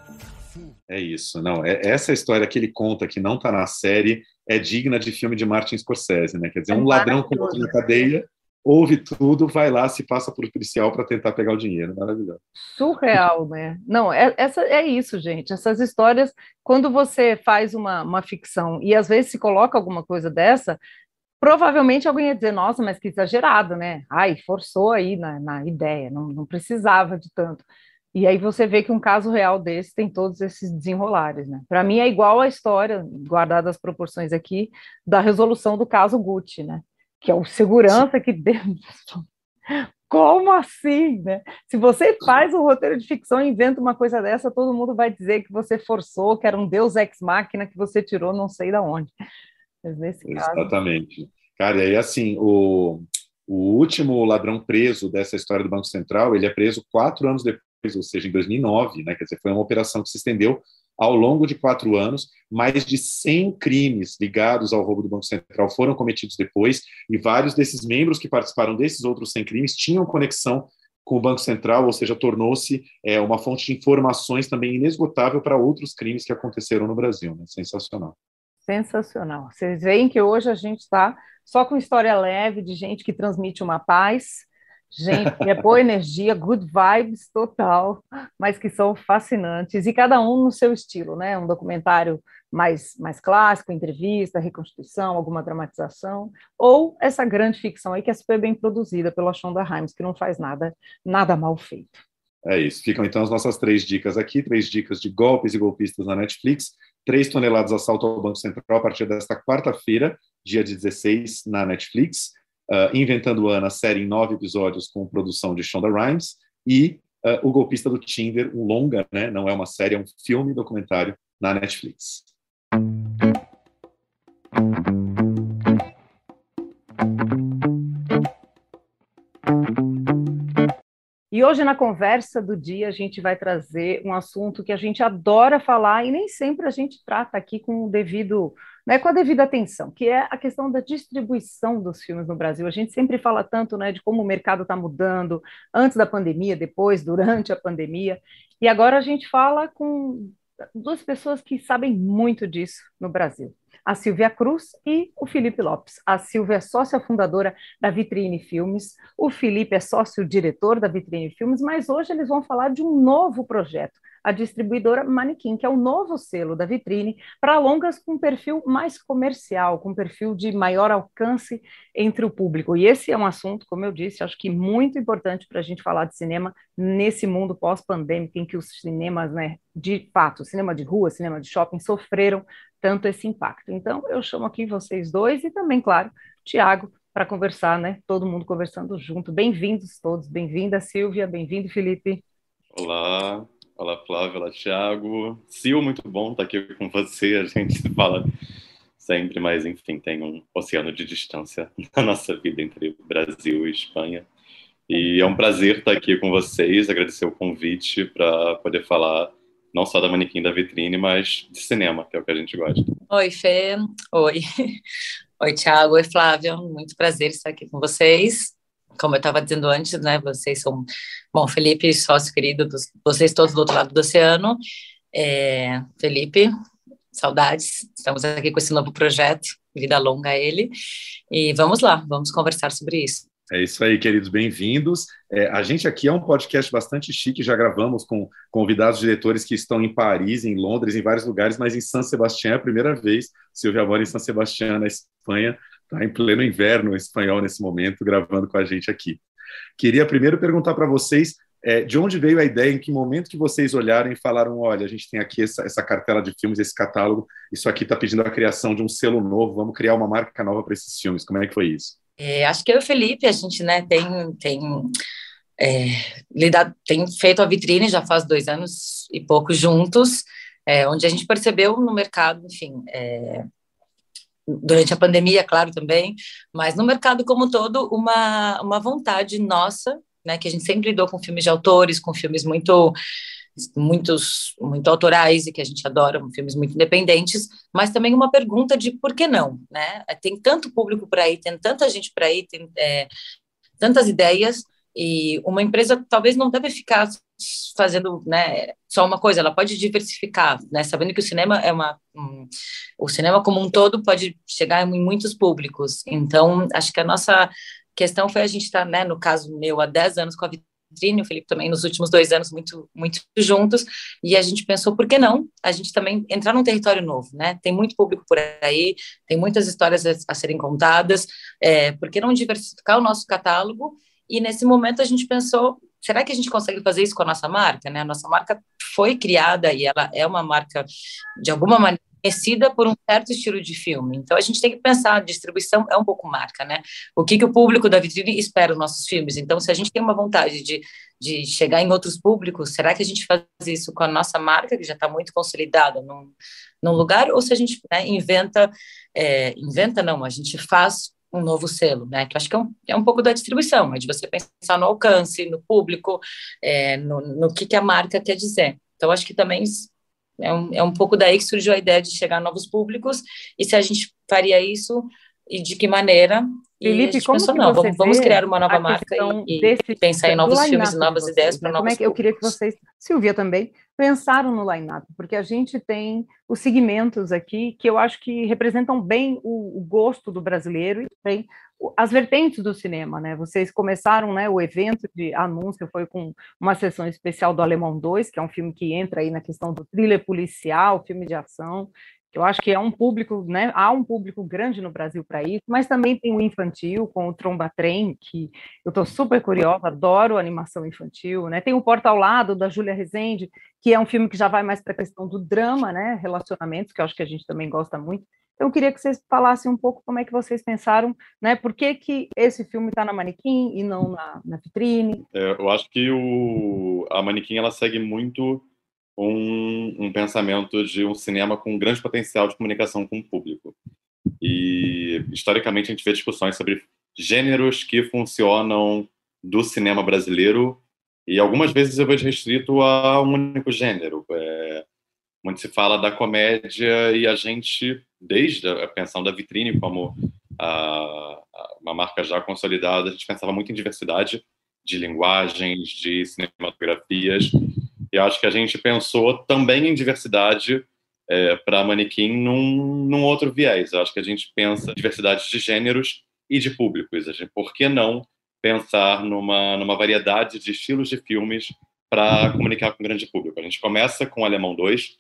É isso, não. É, essa história que ele conta que não está na série é digna de filme de Martin Scorsese, né? Quer dizer, é um ladrão com outro na cadeia ouve tudo, vai lá, se passa por policial para tentar pegar o dinheiro. Maravilhoso. Surreal, né? Não, é, essa, é isso, gente. Essas histórias, quando você faz uma, uma ficção e às vezes se coloca alguma coisa dessa, provavelmente alguém ia dizer, nossa, mas que exagerado, né? Ai, forçou aí na, na ideia, não, não precisava de tanto. E aí você vê que um caso real desse tem todos esses desenrolares, né? Para mim é igual a história, guardada as proporções aqui, da resolução do caso Gucci, né? Que é o segurança que Como assim, né? Se você faz um roteiro de ficção e inventa uma coisa dessa, todo mundo vai dizer que você forçou, que era um deus ex-máquina que você tirou não sei da onde. Exatamente. Cara, e aí assim, o, o último ladrão preso dessa história do Banco Central, ele é preso quatro anos depois ou seja, em 2009, né, quer dizer, foi uma operação que se estendeu ao longo de quatro anos, mais de 100 crimes ligados ao roubo do Banco Central foram cometidos depois, e vários desses membros que participaram desses outros 100 crimes tinham conexão com o Banco Central, ou seja, tornou-se é, uma fonte de informações também inesgotável para outros crimes que aconteceram no Brasil. Né? Sensacional. Sensacional. Vocês veem que hoje a gente está só com história leve de gente que transmite uma paz, Gente, é boa energia, good vibes total, mas que são fascinantes, e cada um no seu estilo, né? Um documentário mais, mais clássico, entrevista, reconstituição, alguma dramatização, ou essa grande ficção aí que é super bem produzida pela Shonda Rhimes, que não faz nada, nada mal feito. É isso. Ficam então as nossas três dicas aqui, três dicas de golpes e golpistas na Netflix, três toneladas assalto ao Banco Central a partir desta quarta-feira, dia 16, na Netflix uh, Inventando Ana, série em nove episódios com produção de Shonda Rhimes, e uh, O Golpista do Tinder, um longa, né? não é uma série, é um filme documentário na Netflix. E hoje, na conversa do dia, a gente vai trazer um assunto que a gente adora falar e nem sempre a gente trata aqui com o devido, né, com a devida atenção, que é a questão da distribuição dos filmes no Brasil. A gente sempre fala tanto né, de como o mercado está mudando antes da pandemia, depois, durante a pandemia, e agora a gente fala com duas pessoas que sabem muito disso no Brasil a Silvia Cruz e o Felipe Lopes. A Silvia é sócia fundadora da Vitrine Filmes, o Felipe é sócio diretor da Vitrine Filmes, mas hoje eles vão falar de um novo projeto, a distribuidora Manequim, que é o novo selo da Vitrine para longas com perfil mais comercial, com perfil de maior alcance entre o público. E esse é um assunto, como eu disse, acho que muito importante para a gente falar de cinema nesse mundo pós-pandêmico em que os cinemas, né, de fato, cinema de rua, cinema de shopping sofreram tanto esse impacto. Então, eu chamo aqui vocês dois e também, claro, Tiago, para conversar, né? Todo mundo conversando junto. Bem-vindos todos, bem-vinda, Silvia, bem-vindo, Felipe. Olá, olá, Flávio, olá, Tiago. Sil, muito bom estar aqui com você. A gente fala sempre, mas enfim, tem um oceano de distância na nossa vida entre Brasil e Espanha. E é um prazer estar aqui com vocês, agradecer o convite para poder falar não só da manequim da vitrine, mas de cinema, que é o que a gente gosta. Oi, Fê. Oi. Oi, Thiago. Oi, Flávio. Muito prazer estar aqui com vocês. Como eu estava dizendo antes, né, vocês são, bom, Felipe, sócio querido, dos, vocês todos do outro lado do oceano, é, Felipe, saudades, estamos aqui com esse novo projeto, vida longa a ele, e vamos lá, vamos conversar sobre isso. É isso aí, queridos, bem-vindos. É, a gente aqui é um podcast bastante chique, já gravamos com convidados diretores que estão em Paris, em Londres, em vários lugares, mas em San Sebastián é a primeira vez. Silvia mora em San Sebastián, na Espanha, está em pleno inverno espanhol nesse momento, gravando com a gente aqui. Queria primeiro perguntar para vocês é, de onde veio a ideia, em que momento que vocês olharam e falaram, olha, a gente tem aqui essa, essa cartela de filmes, esse catálogo, isso aqui está pedindo a criação de um selo novo, vamos criar uma marca nova para esses filmes. Como é que foi isso? É, acho que eu e o Felipe, a gente né, tem, tem, é, lidado, tem feito a vitrine já faz dois anos e pouco juntos, é, onde a gente percebeu no mercado, enfim, é, durante a pandemia, claro, também, mas no mercado como um todo, uma, uma vontade nossa, né, que a gente sempre lidou com filmes de autores, com filmes muito muitos muito autorais e que a gente adora, filmes muito independentes, mas também uma pergunta de por que não, né? Tem tanto público por aí, tem tanta gente por aí, tem é, tantas ideias e uma empresa talvez não deve ficar fazendo né, só uma coisa, ela pode diversificar, né, sabendo que o cinema é uma um, o cinema como um todo pode chegar em muitos públicos. Então, acho que a nossa questão foi a gente estar, né, no caso meu, há 10 anos com a Vitrine, o Felipe também nos últimos dois anos muito, muito juntos, e a gente pensou, por que não a gente também entrar num território novo, né? Tem muito público por aí, tem muitas histórias a, a serem contadas, é, por que não diversificar o nosso catálogo? E nesse momento a gente pensou, será que a gente consegue fazer isso com a nossa marca, né? A nossa marca foi criada e ela é uma marca, de alguma maneira, conhecida por um certo estilo de filme. Então a gente tem que pensar, a distribuição é um pouco marca, né? O que, que o público da vitrine espera dos nossos filmes. Então, se a gente tem uma vontade de, de chegar em outros públicos, será que a gente faz isso com a nossa marca, que já está muito consolidada num, num lugar, ou se a gente né, inventa, é, inventa não, a gente faz um novo selo, né? Que eu acho que é um, é um pouco da distribuição, é de você pensar no alcance, no público, é, no, no que, que a marca quer dizer. Então, acho que também é um, é um pouco daí que surgiu a ideia de chegar a novos públicos e se a gente faria isso e de que maneira. Felipe, e como pensou, não, vamos, vamos criar uma nova marca e, e pensar em novos filmes, novas vocês, ideias né? para Como novos é que Eu queria que vocês, Silvia também, pensaram no line-up, porque a gente tem os segmentos aqui que eu acho que representam bem o, o gosto do brasileiro e bem as vertentes do cinema, né? Vocês começaram, né, o evento de anúncio foi com uma sessão especial do Alemão 2, que é um filme que entra aí na questão do thriller policial, filme de ação, eu acho que é um público, né, há um público grande no Brasil para isso, mas também tem o infantil com o Tromba Trem, que eu estou super curiosa, adoro animação infantil, né? Tem o Porta ao Lado da Júlia Rezende, que é um filme que já vai mais para a questão do drama, né, relacionamentos, que eu acho que a gente também gosta muito. Então, eu queria que vocês falassem um pouco como é que vocês pensaram, né? Por que, que esse filme está na manequim e não na, na vitrine? É, eu acho que o, a Manequim ela segue muito um, um pensamento de um cinema com um grande potencial de comunicação com o público. E, historicamente, a gente vê discussões sobre gêneros que funcionam do cinema brasileiro e algumas vezes eu vejo restrito a um único gênero. É, se fala da comédia e a gente, desde a pensão da vitrine como a, a, uma marca já consolidada, a gente pensava muito em diversidade de linguagens, de cinematografias. E acho que a gente pensou também em diversidade é, para manequim num, num outro viés. Eu acho que a gente pensa diversidade de gêneros e de públicos. A gente, por que não pensar numa, numa variedade de estilos de filmes para comunicar com o grande público? A gente começa com Alemão 2,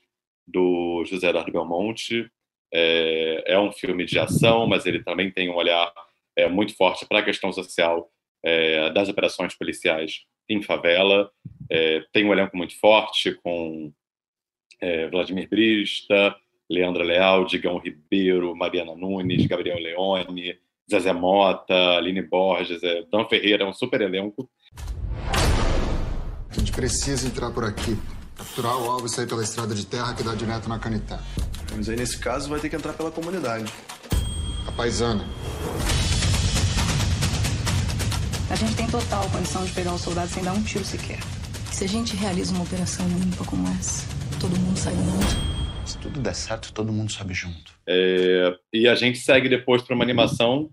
do José Eduardo Belmonte. É, é um filme de ação, mas ele também tem um olhar é, muito forte para a questão social é, das operações policiais em favela. É, tem um elenco muito forte com é, Vladimir Brista, Leandra Leal, Digão Ribeiro, Mariana Nunes, Gabriel Leone, Zezé Mota, Aline Borges, é, Dan Ferreira, é um super elenco. A gente precisa entrar por aqui. Capturar o alvo e sair pela estrada de terra que dá direto na Canitá. Mas aí, nesse caso, vai ter que entrar pela comunidade. A paisana. A gente tem total condição de pegar o soldado sem dar um tiro sequer. Se a gente realiza uma operação limpa como essa, todo mundo sai ganhando. Se tudo der certo, todo mundo sobe junto. É, e a gente segue depois para uma animação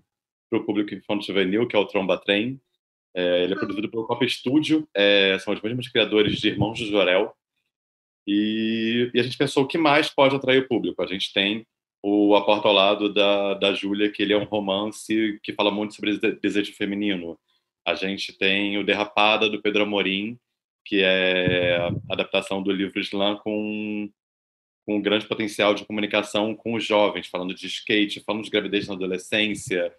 para o público infanto juvenil, que é o Tromba Trem, É, ele é produzido pelo Copa Studio, é, são os mesmos criadores de Irmãos de Jorel. E, e, a gente pensou o que mais pode atrair o público. A gente tem o A Porta ao Lado da, da Júlia, que ele é um romance que fala muito sobre desejo feminino. A gente tem o Derrapada, do Pedro Amorim, que é a adaptação do livro Slam com, com um grande potencial de comunicação com os jovens, falando de skate, falando de gravidez na adolescência.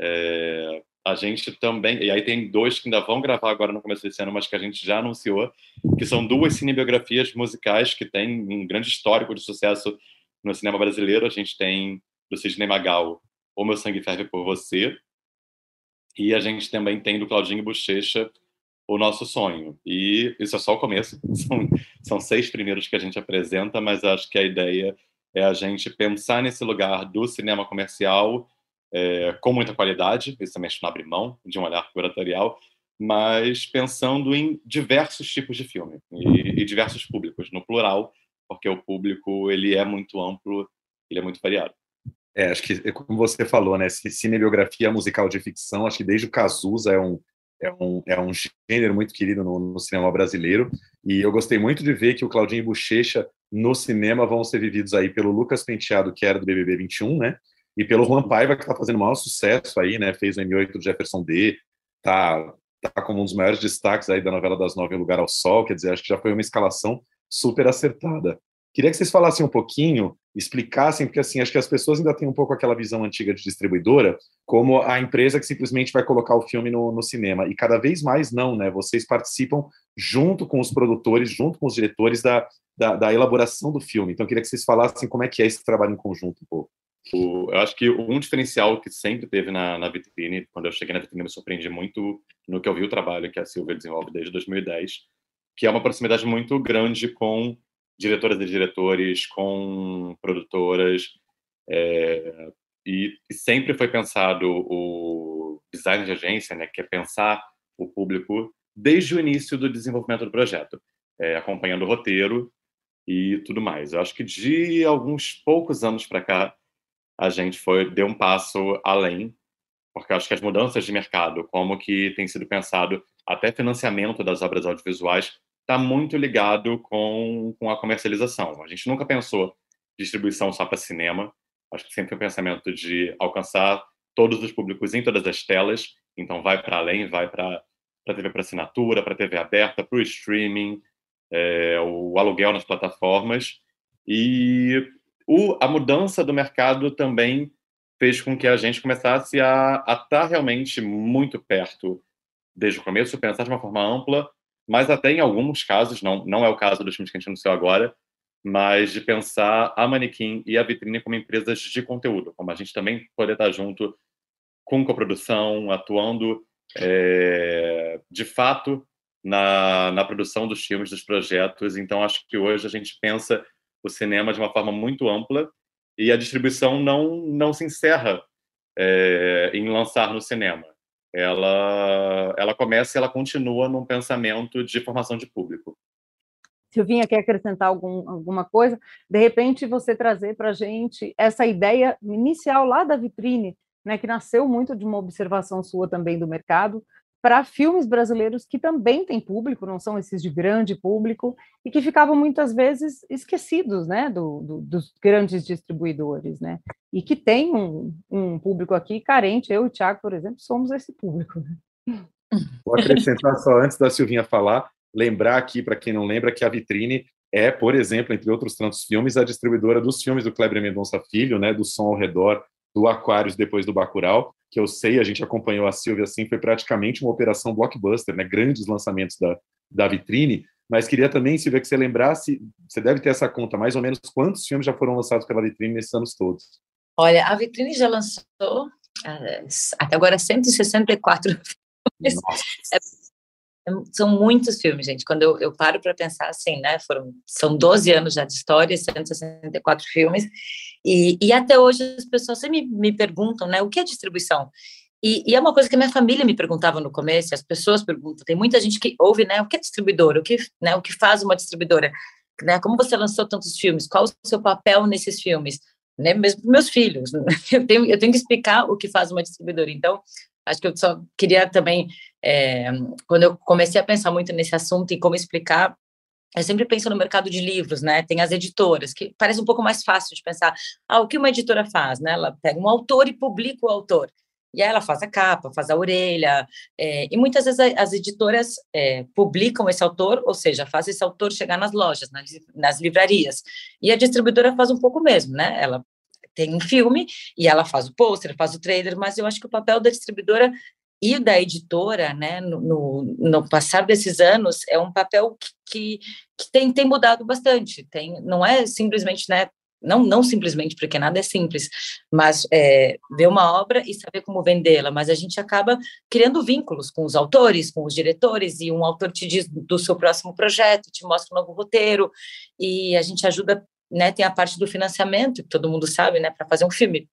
É, a gente também, e aí tem dois que ainda vão gravar agora no começo desse ano, mas que a gente já anunciou, que são duas cinebiografias musicais que têm um grande histórico de sucesso no cinema brasileiro. A gente tem do Sidney Magal, O Meu Sangue Ferve por Você, e a gente também tem do Claudinho Bochecha, o nosso sonho. E isso é só o começo, são, são seis primeiros que a gente apresenta, mas acho que a ideia é a gente pensar nesse lugar do cinema comercial é, com muita qualidade, isso também não abre mão de um olhar curatorial, mas pensando em diversos tipos de filme e, e diversos públicos, no plural, porque o público ele é muito amplo, ele é muito variado. É, acho que, como você falou, né, cinebiografia musical de ficção, acho que desde o Cazuza é um, é um, é um gênero muito querido no, no, cinema brasileiro. E eu gostei muito de ver que o Claudinho e Bochecha no cinema vão ser vividos aí pelo Lucas Penteado, que era do BBB 21, né? E pelo Juan Paiva, que está fazendo o maior sucesso aí, né? Fez o M8 do Jefferson D, tá, tá como um dos maiores destaques aí da novela das nove, Lugar ao Sol. Quer dizer, acho que já foi uma escalação super acertada. Queria que vocês falassem um pouquinho, explicassem, porque assim, acho que as pessoas ainda têm um pouco aquela visão antiga de distribuidora, como a empresa que simplesmente vai colocar o filme no, no cinema. E cada vez mais não, né? Vocês participam junto com os produtores, junto com os diretores da, da, da elaboração do filme. Então, queria que vocês falassem como é que é esse trabalho em conjunto um pouco. O, eu acho que um diferencial que sempre teve na, na vitrine, quando eu cheguei na vitrine, me surpreendi muito no que eu vi o trabalho que a Silvia desenvolve desde 2010, que é uma proximidade muito grande com diretoras e diretores, com produtoras, é, e, e, sempre foi pensado o design de agência, né, que é pensar o público desde o início do desenvolvimento do projeto, é, acompanhando o roteiro e tudo mais. Eu acho que de alguns poucos anos para cá a gente foi deu um passo além, porque acho que as mudanças de mercado, como que tem sido pensado até financiamento das obras audiovisuais, está muito ligado com, com a comercialização. A gente nunca pensou distribuição só para cinema. Acho que sempre foi o pensamento de alcançar todos os públicos em todas as telas. Então, vai para além, vai para a TV para assinatura, para TV aberta, para o streaming, é, o aluguel nas plataformas. E o, a mudança do mercado também fez com que a gente começasse a estar tá realmente muito perto desde o começo, pensar de uma forma ampla mas até em alguns casos, não, não é o caso dos filmes que a gente anunciou agora, mas de pensar a Manequim e a Vitrine como empresas de conteúdo, como a gente também poder estar junto com coprodução, atuando é, de fato na, na produção dos filmes, dos projetos. Então, acho que hoje a gente pensa o cinema de uma forma muito ampla e a distribuição não, não se encerra é, em lançar no cinema ela, ela começa e ela continua num pensamento de formação de público. Silvinha quer acrescentar algum, alguma coisa? De repente, você trazer para a gente essa ideia inicial lá da vitrine, né, que nasceu muito de uma observação sua também do mercado, para filmes brasileiros que também têm público, não são esses de grande público, e que ficavam muitas vezes esquecidos né, do, do, dos grandes distribuidores, né? E que tem um, um, público aqui carente. Eu e o Thiago, por exemplo, somos esse público. Né? Vou acrescentar só antes da Silvinha falar, lembrar aqui, para quem não lembra, que a Vitrine é, por exemplo, entre outros tantos filmes, a distribuidora dos filmes do Kleber Mendonça Filho, né, do Som ao Redor, do Aquários depois do Bacurau, que eu sei, a gente acompanhou a Silvia assim, foi praticamente uma operação blockbuster, né? Grandes lançamentos da, da vitrine. Mas queria também, Silvia, que você lembrasse, você deve ter essa conta, mais ou menos quantos filmes já foram lançados pela vitrine nesses anos todos? Olha, a vitrine já lançou uh, até agora 164 filmes. É, são muitos filmes, gente. Quando eu, eu paro para pensar assim, né? Foram, são 12 anos já de história, 164 filmes. E, e até hoje as pessoas sempre me, perguntam, né, o que é distribuição? E, e, é uma coisa que a minha família me perguntava no começo, as pessoas perguntam, tem muita gente que ouve, né, o que é distribuidora, o que, né, o que faz uma distribuidora, né, como você lançou tantos filmes, qual o seu papel nesses filmes, né, mesmo meus filhos, eu tenho, eu tenho que explicar o que faz uma distribuidora, então, Acho que eu só queria também, é, quando eu comecei a pensar muito nesse assunto e como explicar, eu sempre penso no mercado de livros, né? Tem as editoras, que parece um pouco mais fácil de pensar. Ah, o que uma editora faz, né? Ela pega um autor e publica o autor. E aí ela faz a capa, faz a orelha, é, e muitas vezes as editoras é, publicam esse autor, ou seja, faz esse autor chegar nas lojas, nas, nas livrarias. E a distribuidora faz um pouco mesmo, né? Ela tem um filme e ela faz o pôster, faz o trailer, mas eu acho que o papel da distribuidora e da editora, né, no, no, passar desses anos, é um papel que, que, que, tem, tem mudado bastante. Tem, não é simplesmente, né, não, não simplesmente porque nada é simples, mas é, ver uma obra e saber como vendê-la, mas a gente acaba criando vínculos com os autores, com os diretores, e um autor te diz do seu próximo projeto, te mostra um novo roteiro, e a gente ajuda, né, tem a parte do financiamento, que todo mundo sabe, né, para fazer um filme,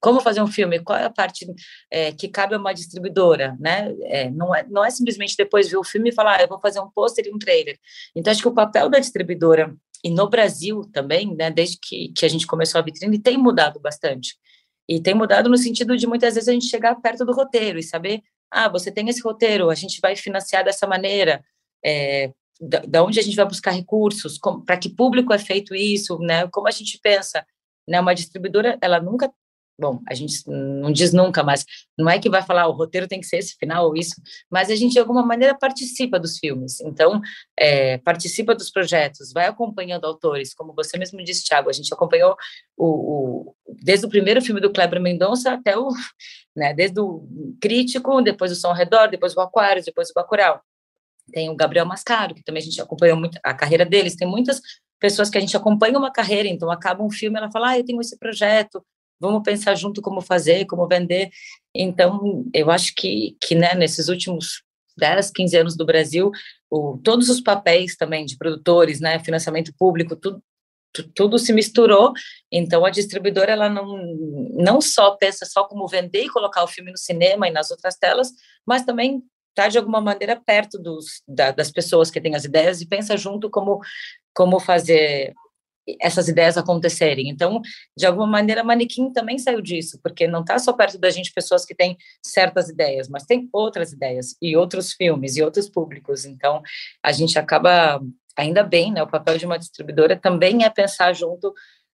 como fazer um filme? Qual é a parte é, que cabe a uma distribuidora, né? É, não, é, não é simplesmente depois ver o filme e falar, ah, eu vou fazer um pôster e um trailer. Então, acho que o papel da distribuidora, e no Brasil também, né, desde que, que a gente começou a vitrine, tem mudado bastante. E tem mudado no sentido de muitas vezes a gente chegar perto do roteiro e saber, ah, você tem esse roteiro, a gente vai financiar dessa maneira, é, da, da, onde a gente vai buscar recursos, para que público é feito isso, né? Como a gente pensa, né? Uma distribuidora, ela nunca bom, a gente não diz nunca, mas não é que vai falar o roteiro tem que ser esse final ou isso, mas a gente de alguma maneira participa dos filmes, então é, participa dos projetos, vai acompanhando autores, como você mesmo disse, Thiago, a gente acompanhou o, o desde o primeiro filme do Kleber Mendonça até o, né, desde o Crítico, depois o Som ao Redor, depois o Aquários, depois o Bacurau. Tem o Gabriel Mascaro, que também a gente acompanhou muito a carreira deles, tem muitas pessoas que a gente acompanha uma carreira, então acaba um filme, ela fala, ah, eu tenho esse projeto, vamos pensar junto como fazer, como vender. Então, eu acho que, que né, nesses últimos 10, 15 anos do Brasil, o, todos os papéis também de produtores, né, financiamento público, tudo, tudo se misturou, então a distribuidora ela não, não só pensa só como vender e colocar o filme no cinema e nas outras telas, mas também está de alguma maneira perto dos, da, das pessoas que têm as ideias e pensa junto como, como fazer essas ideias acontecerem. Então, de alguma maneira, Manequim também saiu disso, porque não está só perto da gente pessoas que têm certas ideias, mas tem outras ideias, e outros filmes, e outros públicos. Então, a gente acaba, ainda bem, né, o papel de uma distribuidora também é pensar junto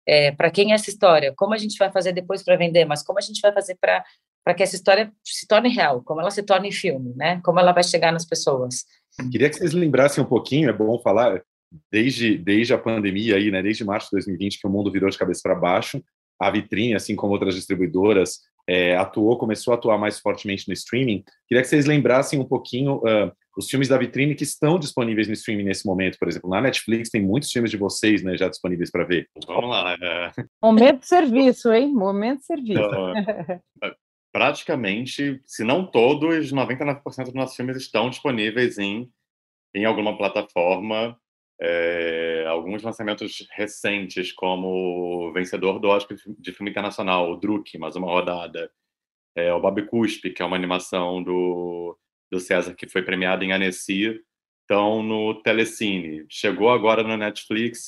é, para quem é essa história, como a gente vai fazer depois para vender, mas como a gente vai fazer para para que essa história se torne real, como ela se torne filme, né? Como ela vai chegar nas pessoas. Queria que vocês lembrassem um pouquinho, é bom falar, desde, desde a pandemia aí, né, desde março de 2020 que o mundo virou de cabeça para baixo, a Vitrine, assim como outras distribuidoras, é, atuou, começou a atuar mais fortemente no streaming. Queria que vocês lembrassem um pouquinho uh, os filmes da Vitrine que estão disponíveis no streaming nesse momento, por exemplo. Na Netflix tem muitos filmes de vocês, né, já disponíveis para ver. Vamos lá. É... Momento de serviço, hein? Momento de serviço. Então, praticamente, se não todos, 99% dos nossos filmes estão disponíveis em, em alguma plataforma é, alguns lançamentos recentes, como o vencedor do Oscar de filme internacional, o Druk, mais uma rodada, é, o Bob Cuspe, que é uma animação do, do César que foi premiada em Annecy, estão no Telecine. Chegou agora no Netflix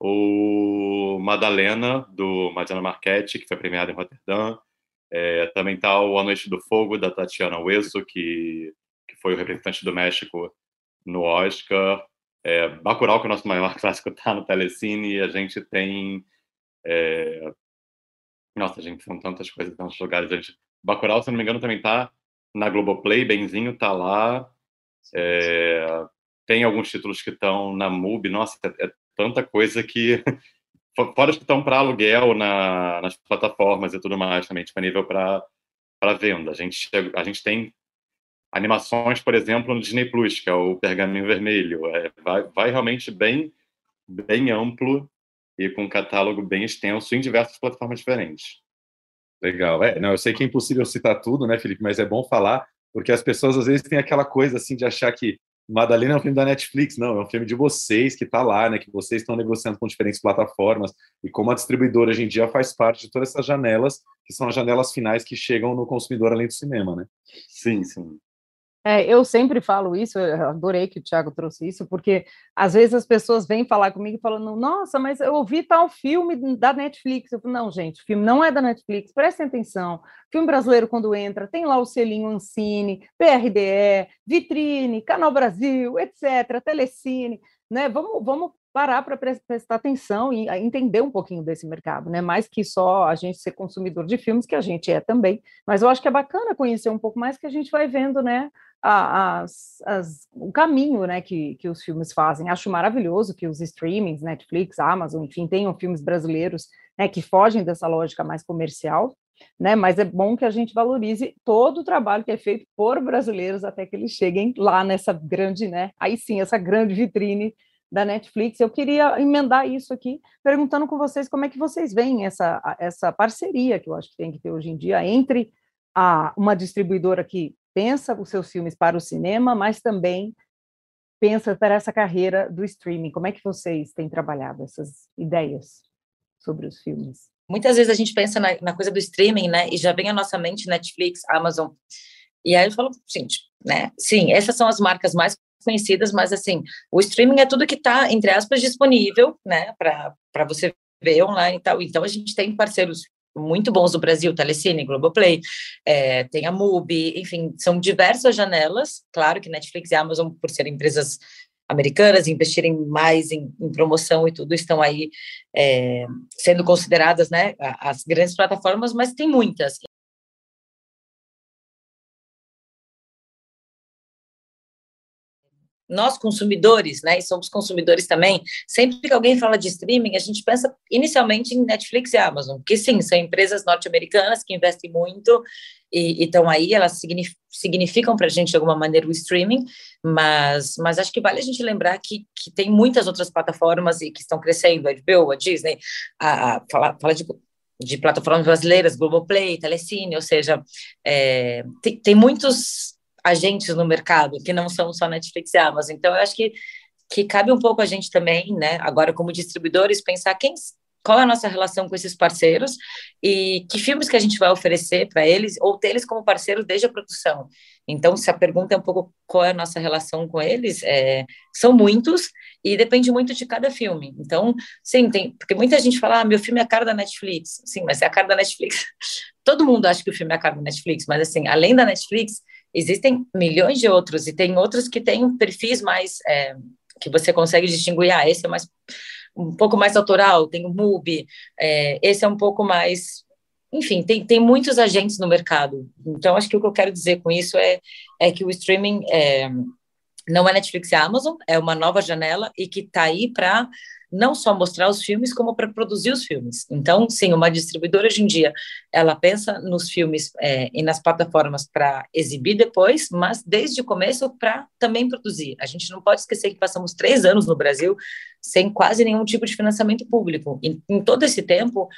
o Madalena, do Mariana Marchetti, que foi premiado em Rotterdam. É, também está o A Noite do Fogo, da Tatiana Hueso, que, que foi o representante do México no Oscar. É, Bacurau, que é o nosso maior clássico, está no Telecine, e a gente tem... É... Nossa, gente, são tantas coisas, tantos lugares. Gente... Bacurau, se não me engano, também está na Globoplay, Benzinho está lá. É... Tem alguns títulos que estão na MUBI. Nossa, é, é tanta coisa que... Fora os que estão para aluguel na, nas plataformas e tudo mais, também disponível para venda. A gente, a gente tem animações, por exemplo, no Disney Plus, que é o Pergaminho Vermelho. É, vai, vai realmente bem, bem amplo e com um catálogo bem extenso em diversas plataformas diferentes. Legal. É, não, eu sei que é impossível citar tudo, né, Felipe? Mas é bom falar, porque as pessoas às vezes têm aquela coisa assim de achar que Madalena é um filme da Netflix, não, é um filme de vocês que está lá, né? Que vocês estão negociando com diferentes plataformas e como a distribuidora hoje em dia faz parte de todas essas janelas que são as janelas finais que chegam no consumidor além do cinema, né? Sim, sim. É, eu sempre falo isso, adorei que o Thiago trouxe isso, porque às vezes as pessoas vêm falar comigo falando, nossa, mas eu ouvi tal filme da Netflix. Eu falo, não, gente, o filme não é da Netflix, prestem atenção. Filme brasileiro, quando entra, tem lá o selinho Ancine, PRDE, Vitrine, Canal Brasil, etc., Telecine, né? Vamos, vamos parar para prestar atenção e entender um pouquinho desse mercado, né? Mais que só a gente ser consumidor de filmes, que a gente é também. Mas eu acho que é bacana conhecer um pouco mais, que a gente vai vendo, né? As, as, o caminho né, que, que os filmes fazem. Acho maravilhoso que os streamings, Netflix, Amazon, enfim, tenham filmes brasileiros né, que fogem dessa lógica mais comercial, né? Mas é bom que a gente valorize todo o trabalho que é feito por brasileiros até que eles cheguem lá nessa grande, né? Aí sim, essa grande vitrine da Netflix. Eu queria emendar isso aqui, perguntando com vocês como é que vocês veem essa, essa parceria que eu acho que tem que ter hoje em dia entre a, uma distribuidora que pensa os seus filmes para o cinema, mas também pensa para essa carreira do streaming. Como é que vocês têm trabalhado essas ideias sobre os filmes? Muitas vezes a gente pensa na, na coisa do streaming, né? E já vem à nossa mente Netflix, Amazon. E aí eu falo, gente, né? Sim, essas são as marcas mais conhecidas, mas assim, o streaming é tudo que está, entre aspas, disponível, né, para você ver online e tal. Então, a gente tem parceiros muito bons no Brasil, Telecine, Globoplay, é, tem a MUBI, enfim, são diversas janelas. Claro que Netflix e Amazon, por serem empresas americanas, investirem mais em, em promoção e tudo, estão aí é, sendo consideradas, né, as grandes plataformas, mas tem muitas. Nós consumidores, né, e somos consumidores também, sempre que alguém fala de streaming, a gente pensa inicialmente em Netflix e Amazon, que sim, são empresas norte-americanas que investem muito e estão aí, elas significam para a gente de alguma maneira o streaming, mas, mas acho que vale a gente lembrar que, que tem muitas outras plataformas e que estão crescendo, a HBO, a Disney, a, a fala, fala de de plataformas brasileiras, Globoplay, Telecine, ou seja, é, tem, tem muitos agentes no mercado, que não são só Netflix e Amazon. Então, eu acho que, que cabe um pouco a gente também, né, agora como distribuidores, pensar quem, qual é a nossa relação com esses parceiros e que filmes que a gente vai oferecer para eles, ou ter eles como parceiros desde a produção. Então, se a pergunta é um pouco qual é a nossa relação com eles, é, são muitos e depende muito de cada filme. Então, sim, tem, porque muita gente fala, ah, meu filme é a cara da Netflix. Sim, mas é a cara da Netflix. Todo mundo acha que o filme é a cara da Netflix, mas assim, além da Netflix, Existem milhões de outros, e tem outros que têm perfis mais é, que você consegue distinguir, ah, esse é mais um pouco mais autoral, tem o MUBI, é, esse é um pouco mais. Enfim, tem, tem muitos agentes no mercado. Então, acho que o que eu quero dizer com isso é, é que o streaming é, não é Netflix e Amazon, é uma nova janela e que está aí para não só mostrar os filmes, como para produzir os filmes. Então, sim, uma distribuidora hoje em dia, ela pensa nos filmes é, e nas plataformas para exibir depois, mas desde o começo para também produzir. A gente não pode esquecer que passamos três anos no Brasil sem quase nenhum tipo de financiamento público. E, em todo esse tempo,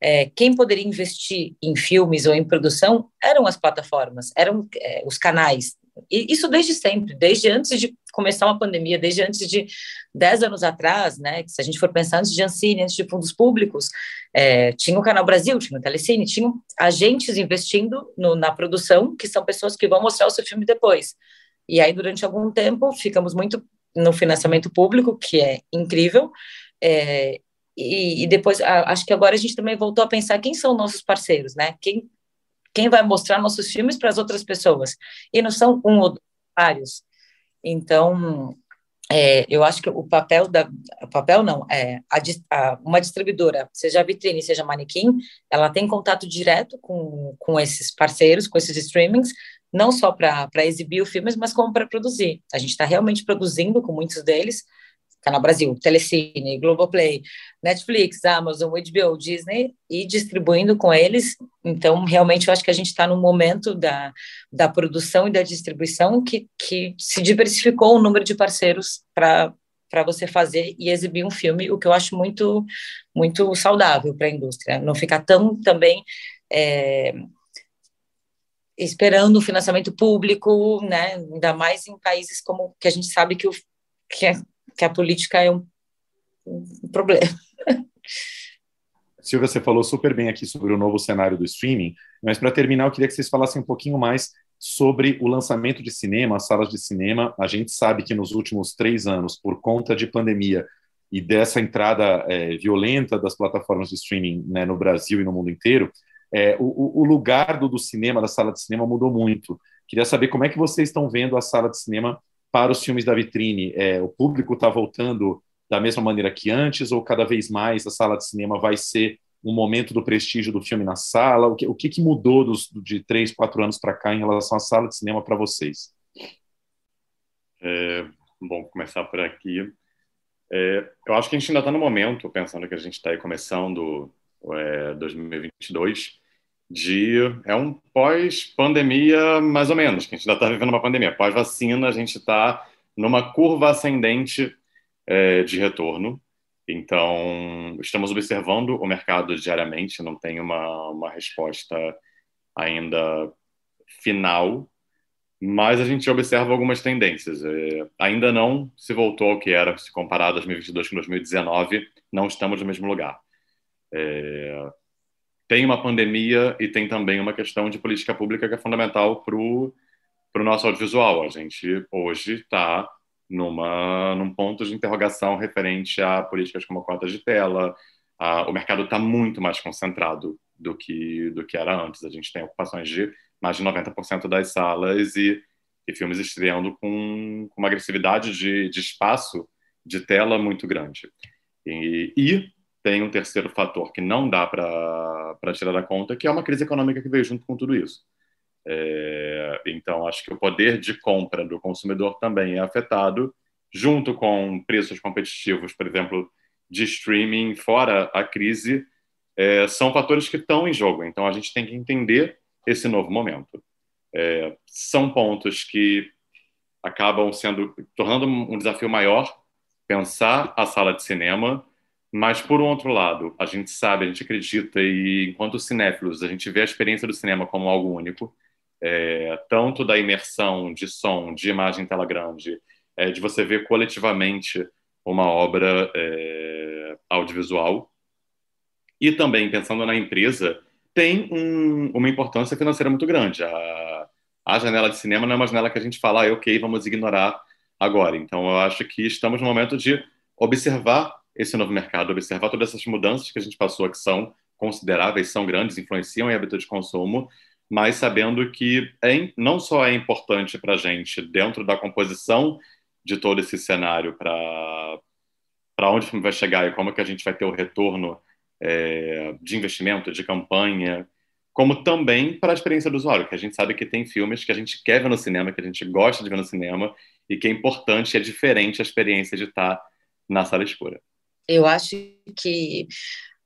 é, quem poderia investir em filmes ou em produção eram as plataformas, eram é, os canais, e isso desde sempre, desde antes de começar uma pandemia, desde antes de 10 anos atrás, né? Se a gente for pensar antes de Ancine, antes de fundos públicos, é, tinha o Canal Brasil, tinha o Telecine, tinham agentes investindo no, na produção, que são pessoas que vão mostrar o seu filme depois. E aí, durante algum tempo, ficamos muito no financiamento público, que é incrível, é, e, e, depois, acho que agora a gente também voltou a pensar quem são nossos parceiros, né? Quem quem vai mostrar nossos filmes para as outras pessoas. E não são um ou vários. Então, é, eu acho que o papel da o papel não é a, a, uma distribuidora, seja vitrine, seja manequim, ela tem contato direto com, com esses parceiros, com esses streamings, não só para exibir os filmes, mas como para produzir. A gente está realmente produzindo com muitos deles Canal Brasil, Telecine, Globoplay, Netflix, Amazon, HBO, Disney e distribuindo com eles. Então, realmente, eu acho que a gente está no momento da, da produção e da distribuição que, que se diversificou o número de parceiros para para você fazer e exibir um filme, o que eu acho muito muito saudável para a indústria, não ficar tão também é, esperando o financiamento público, né? Ainda mais em países como que a gente sabe que o que é que a política é um, um problema. Silvia, você falou super bem aqui sobre o novo cenário do streaming, mas para terminar, eu queria que vocês falassem um pouquinho mais sobre o lançamento de cinema, as salas de cinema. A gente sabe que nos últimos três anos, por conta de pandemia e dessa entrada é, violenta das plataformas de streaming né, no Brasil e no mundo inteiro, é, o, o, lugar do, do, cinema, da sala de cinema, mudou muito. Queria saber como é que vocês estão vendo a sala de cinema para os filmes da vitrine. É, o público está voltando da mesma maneira que antes, ou cada vez mais a sala de cinema vai ser um momento do prestígio do filme na sala? O que, o que, que mudou dos, de três, quatro anos para cá em relação à sala de cinema para vocês? É, bom, começar por aqui. É, eu acho que a gente ainda está no momento, pensando que a gente está aí começando é, 2022, de é um pós-pandemia mais ou menos, que a gente ainda está vivendo uma pandemia. Pós-vacina, a gente está numa curva ascendente é, de retorno. Então, estamos observando o mercado diariamente, não tem uma, uma resposta ainda final, mas a gente observa algumas tendências. É, ainda não se voltou ao que era, se comparado 2022 com 2019, não estamos no mesmo lugar. É, tem uma pandemia e tem também uma questão de política pública que é fundamental para o nosso audiovisual. A gente hoje está numa num ponto de interrogação referente a políticas como cotas de tela. o mercado está muito mais concentrado do que do que era antes. A gente tem ocupações de mais de 90% das salas e, e filmes estreando com, com uma agressividade de, de espaço de tela muito grande. E, e tem um terceiro fator que não dá para tirar da conta, que é uma crise econômica que veio junto com tudo isso. É, então, acho que o poder de compra do consumidor também é afetado, junto com preços competitivos, por exemplo, de streaming fora a crise, é, são fatores que estão em jogo. Então, a gente tem que entender esse novo momento. É, são pontos que acabam sendo tornando um desafio maior pensar a sala de cinema, mas por outro lado, a gente sabe, a gente acredita e enquanto cinéfilos a gente vê a experiência do cinema como algo único é, tanto da imersão de som, de imagem em tela grande, é, de você ver coletivamente uma obra é, audiovisual. E também, pensando na empresa, tem um, uma importância financeira muito grande. A, a janela de cinema não é uma janela que a gente fala, ah, ok, vamos ignorar agora. Então, eu acho que estamos no momento de observar esse novo mercado, observar todas essas mudanças que a gente passou, que são consideráveis, são grandes, influenciam em hábito de consumo, mas sabendo que é, não só é importante para a gente, dentro da composição de todo esse cenário, para onde o filme vai chegar e como que a gente vai ter o retorno é, de investimento, de campanha, como também para a experiência do usuário, que a gente sabe que tem filmes que a gente quer ver no cinema, que a gente gosta de ver no cinema, e que é importante, é diferente a experiência de estar na sala escura. Eu acho que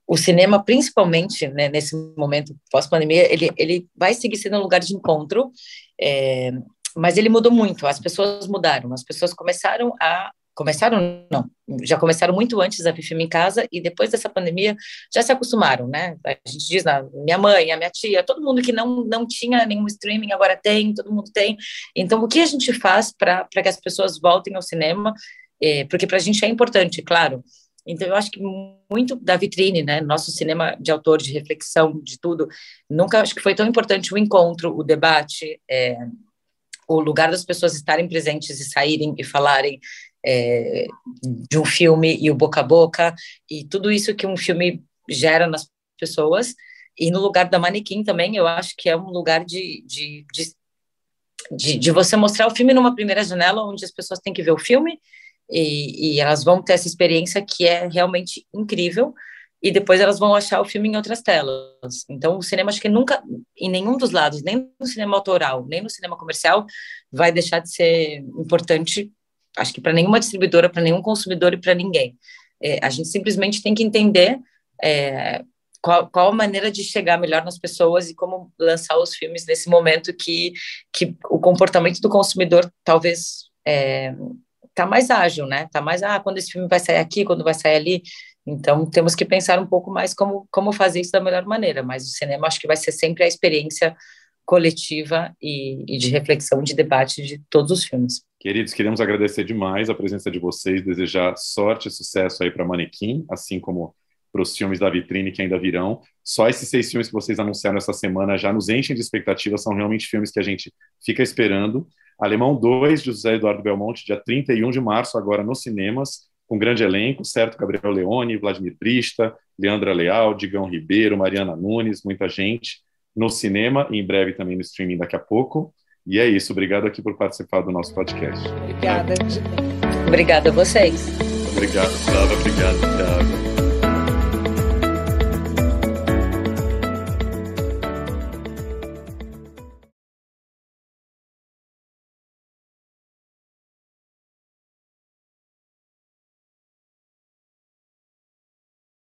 o cinema, principalmente né, nesse momento pós-pandemia, ele, ele vai seguir sendo um lugar de encontro, é, mas ele mudou muito, as pessoas mudaram, as pessoas começaram a começaram não, já começaram muito antes a ver filme em casa e depois dessa pandemia já se acostumaram, né? A gente diz, na minha mãe, a minha tia, todo mundo que não não tinha nenhum streaming agora tem, todo mundo tem. Então, o que a gente faz para que as pessoas voltem ao cinema? É, porque para a gente é importante, claro, então, eu acho que muito da vitrine, né, nosso cinema de autor, de reflexão, de tudo, nunca acho que foi tão importante o encontro, o debate, é, o lugar das pessoas estarem presentes e saírem e falarem é, de um filme e o boca a boca, e tudo isso que um filme gera nas pessoas. E no lugar da manequim também, eu acho que é um lugar de, de, de, de, de você mostrar o filme numa primeira janela, onde as pessoas têm que ver o filme e, e, elas vão ter essa experiência que é realmente incrível e depois elas vão achar o filme em outras telas. Então, o cinema acho que nunca, em nenhum dos lados, nem no cinema autoral, nem no cinema comercial, vai deixar de ser importante, acho que para nenhuma distribuidora, para nenhum consumidor e para ninguém. É, a gente simplesmente tem que entender é, qual, qual a maneira de chegar melhor nas pessoas e como lançar os filmes nesse momento que, que o comportamento do consumidor talvez é, tá mais ágil, né? Tá mais, ah, quando esse filme vai sair aqui, quando vai sair ali. Então, temos que pensar um pouco mais como, como fazer isso da melhor maneira. Mas o cinema acho que vai ser sempre a experiência coletiva e, e de reflexão, de debate de todos os filmes. Queridos, queremos agradecer demais a presença de vocês, desejar sorte e sucesso aí para Manequim, assim como para os filmes da vitrine que ainda virão. Só esses seis filmes que vocês anunciaram essa semana já nos enchem de expectativas, são realmente filmes que a gente fica esperando. Alemão 2, de José Eduardo Belmonte, dia 31 de março, agora nos cinemas, com grande elenco, certo? Gabriel Leone, Vladimir Brista, Leandra Leal, Digão Ribeiro, Mariana Nunes, muita gente no cinema e em breve também no streaming daqui a pouco. E é isso, obrigado aqui por participar do nosso podcast. Obrigada. Obrigada a vocês. Obrigado, Flávia, obrigado, Thiago.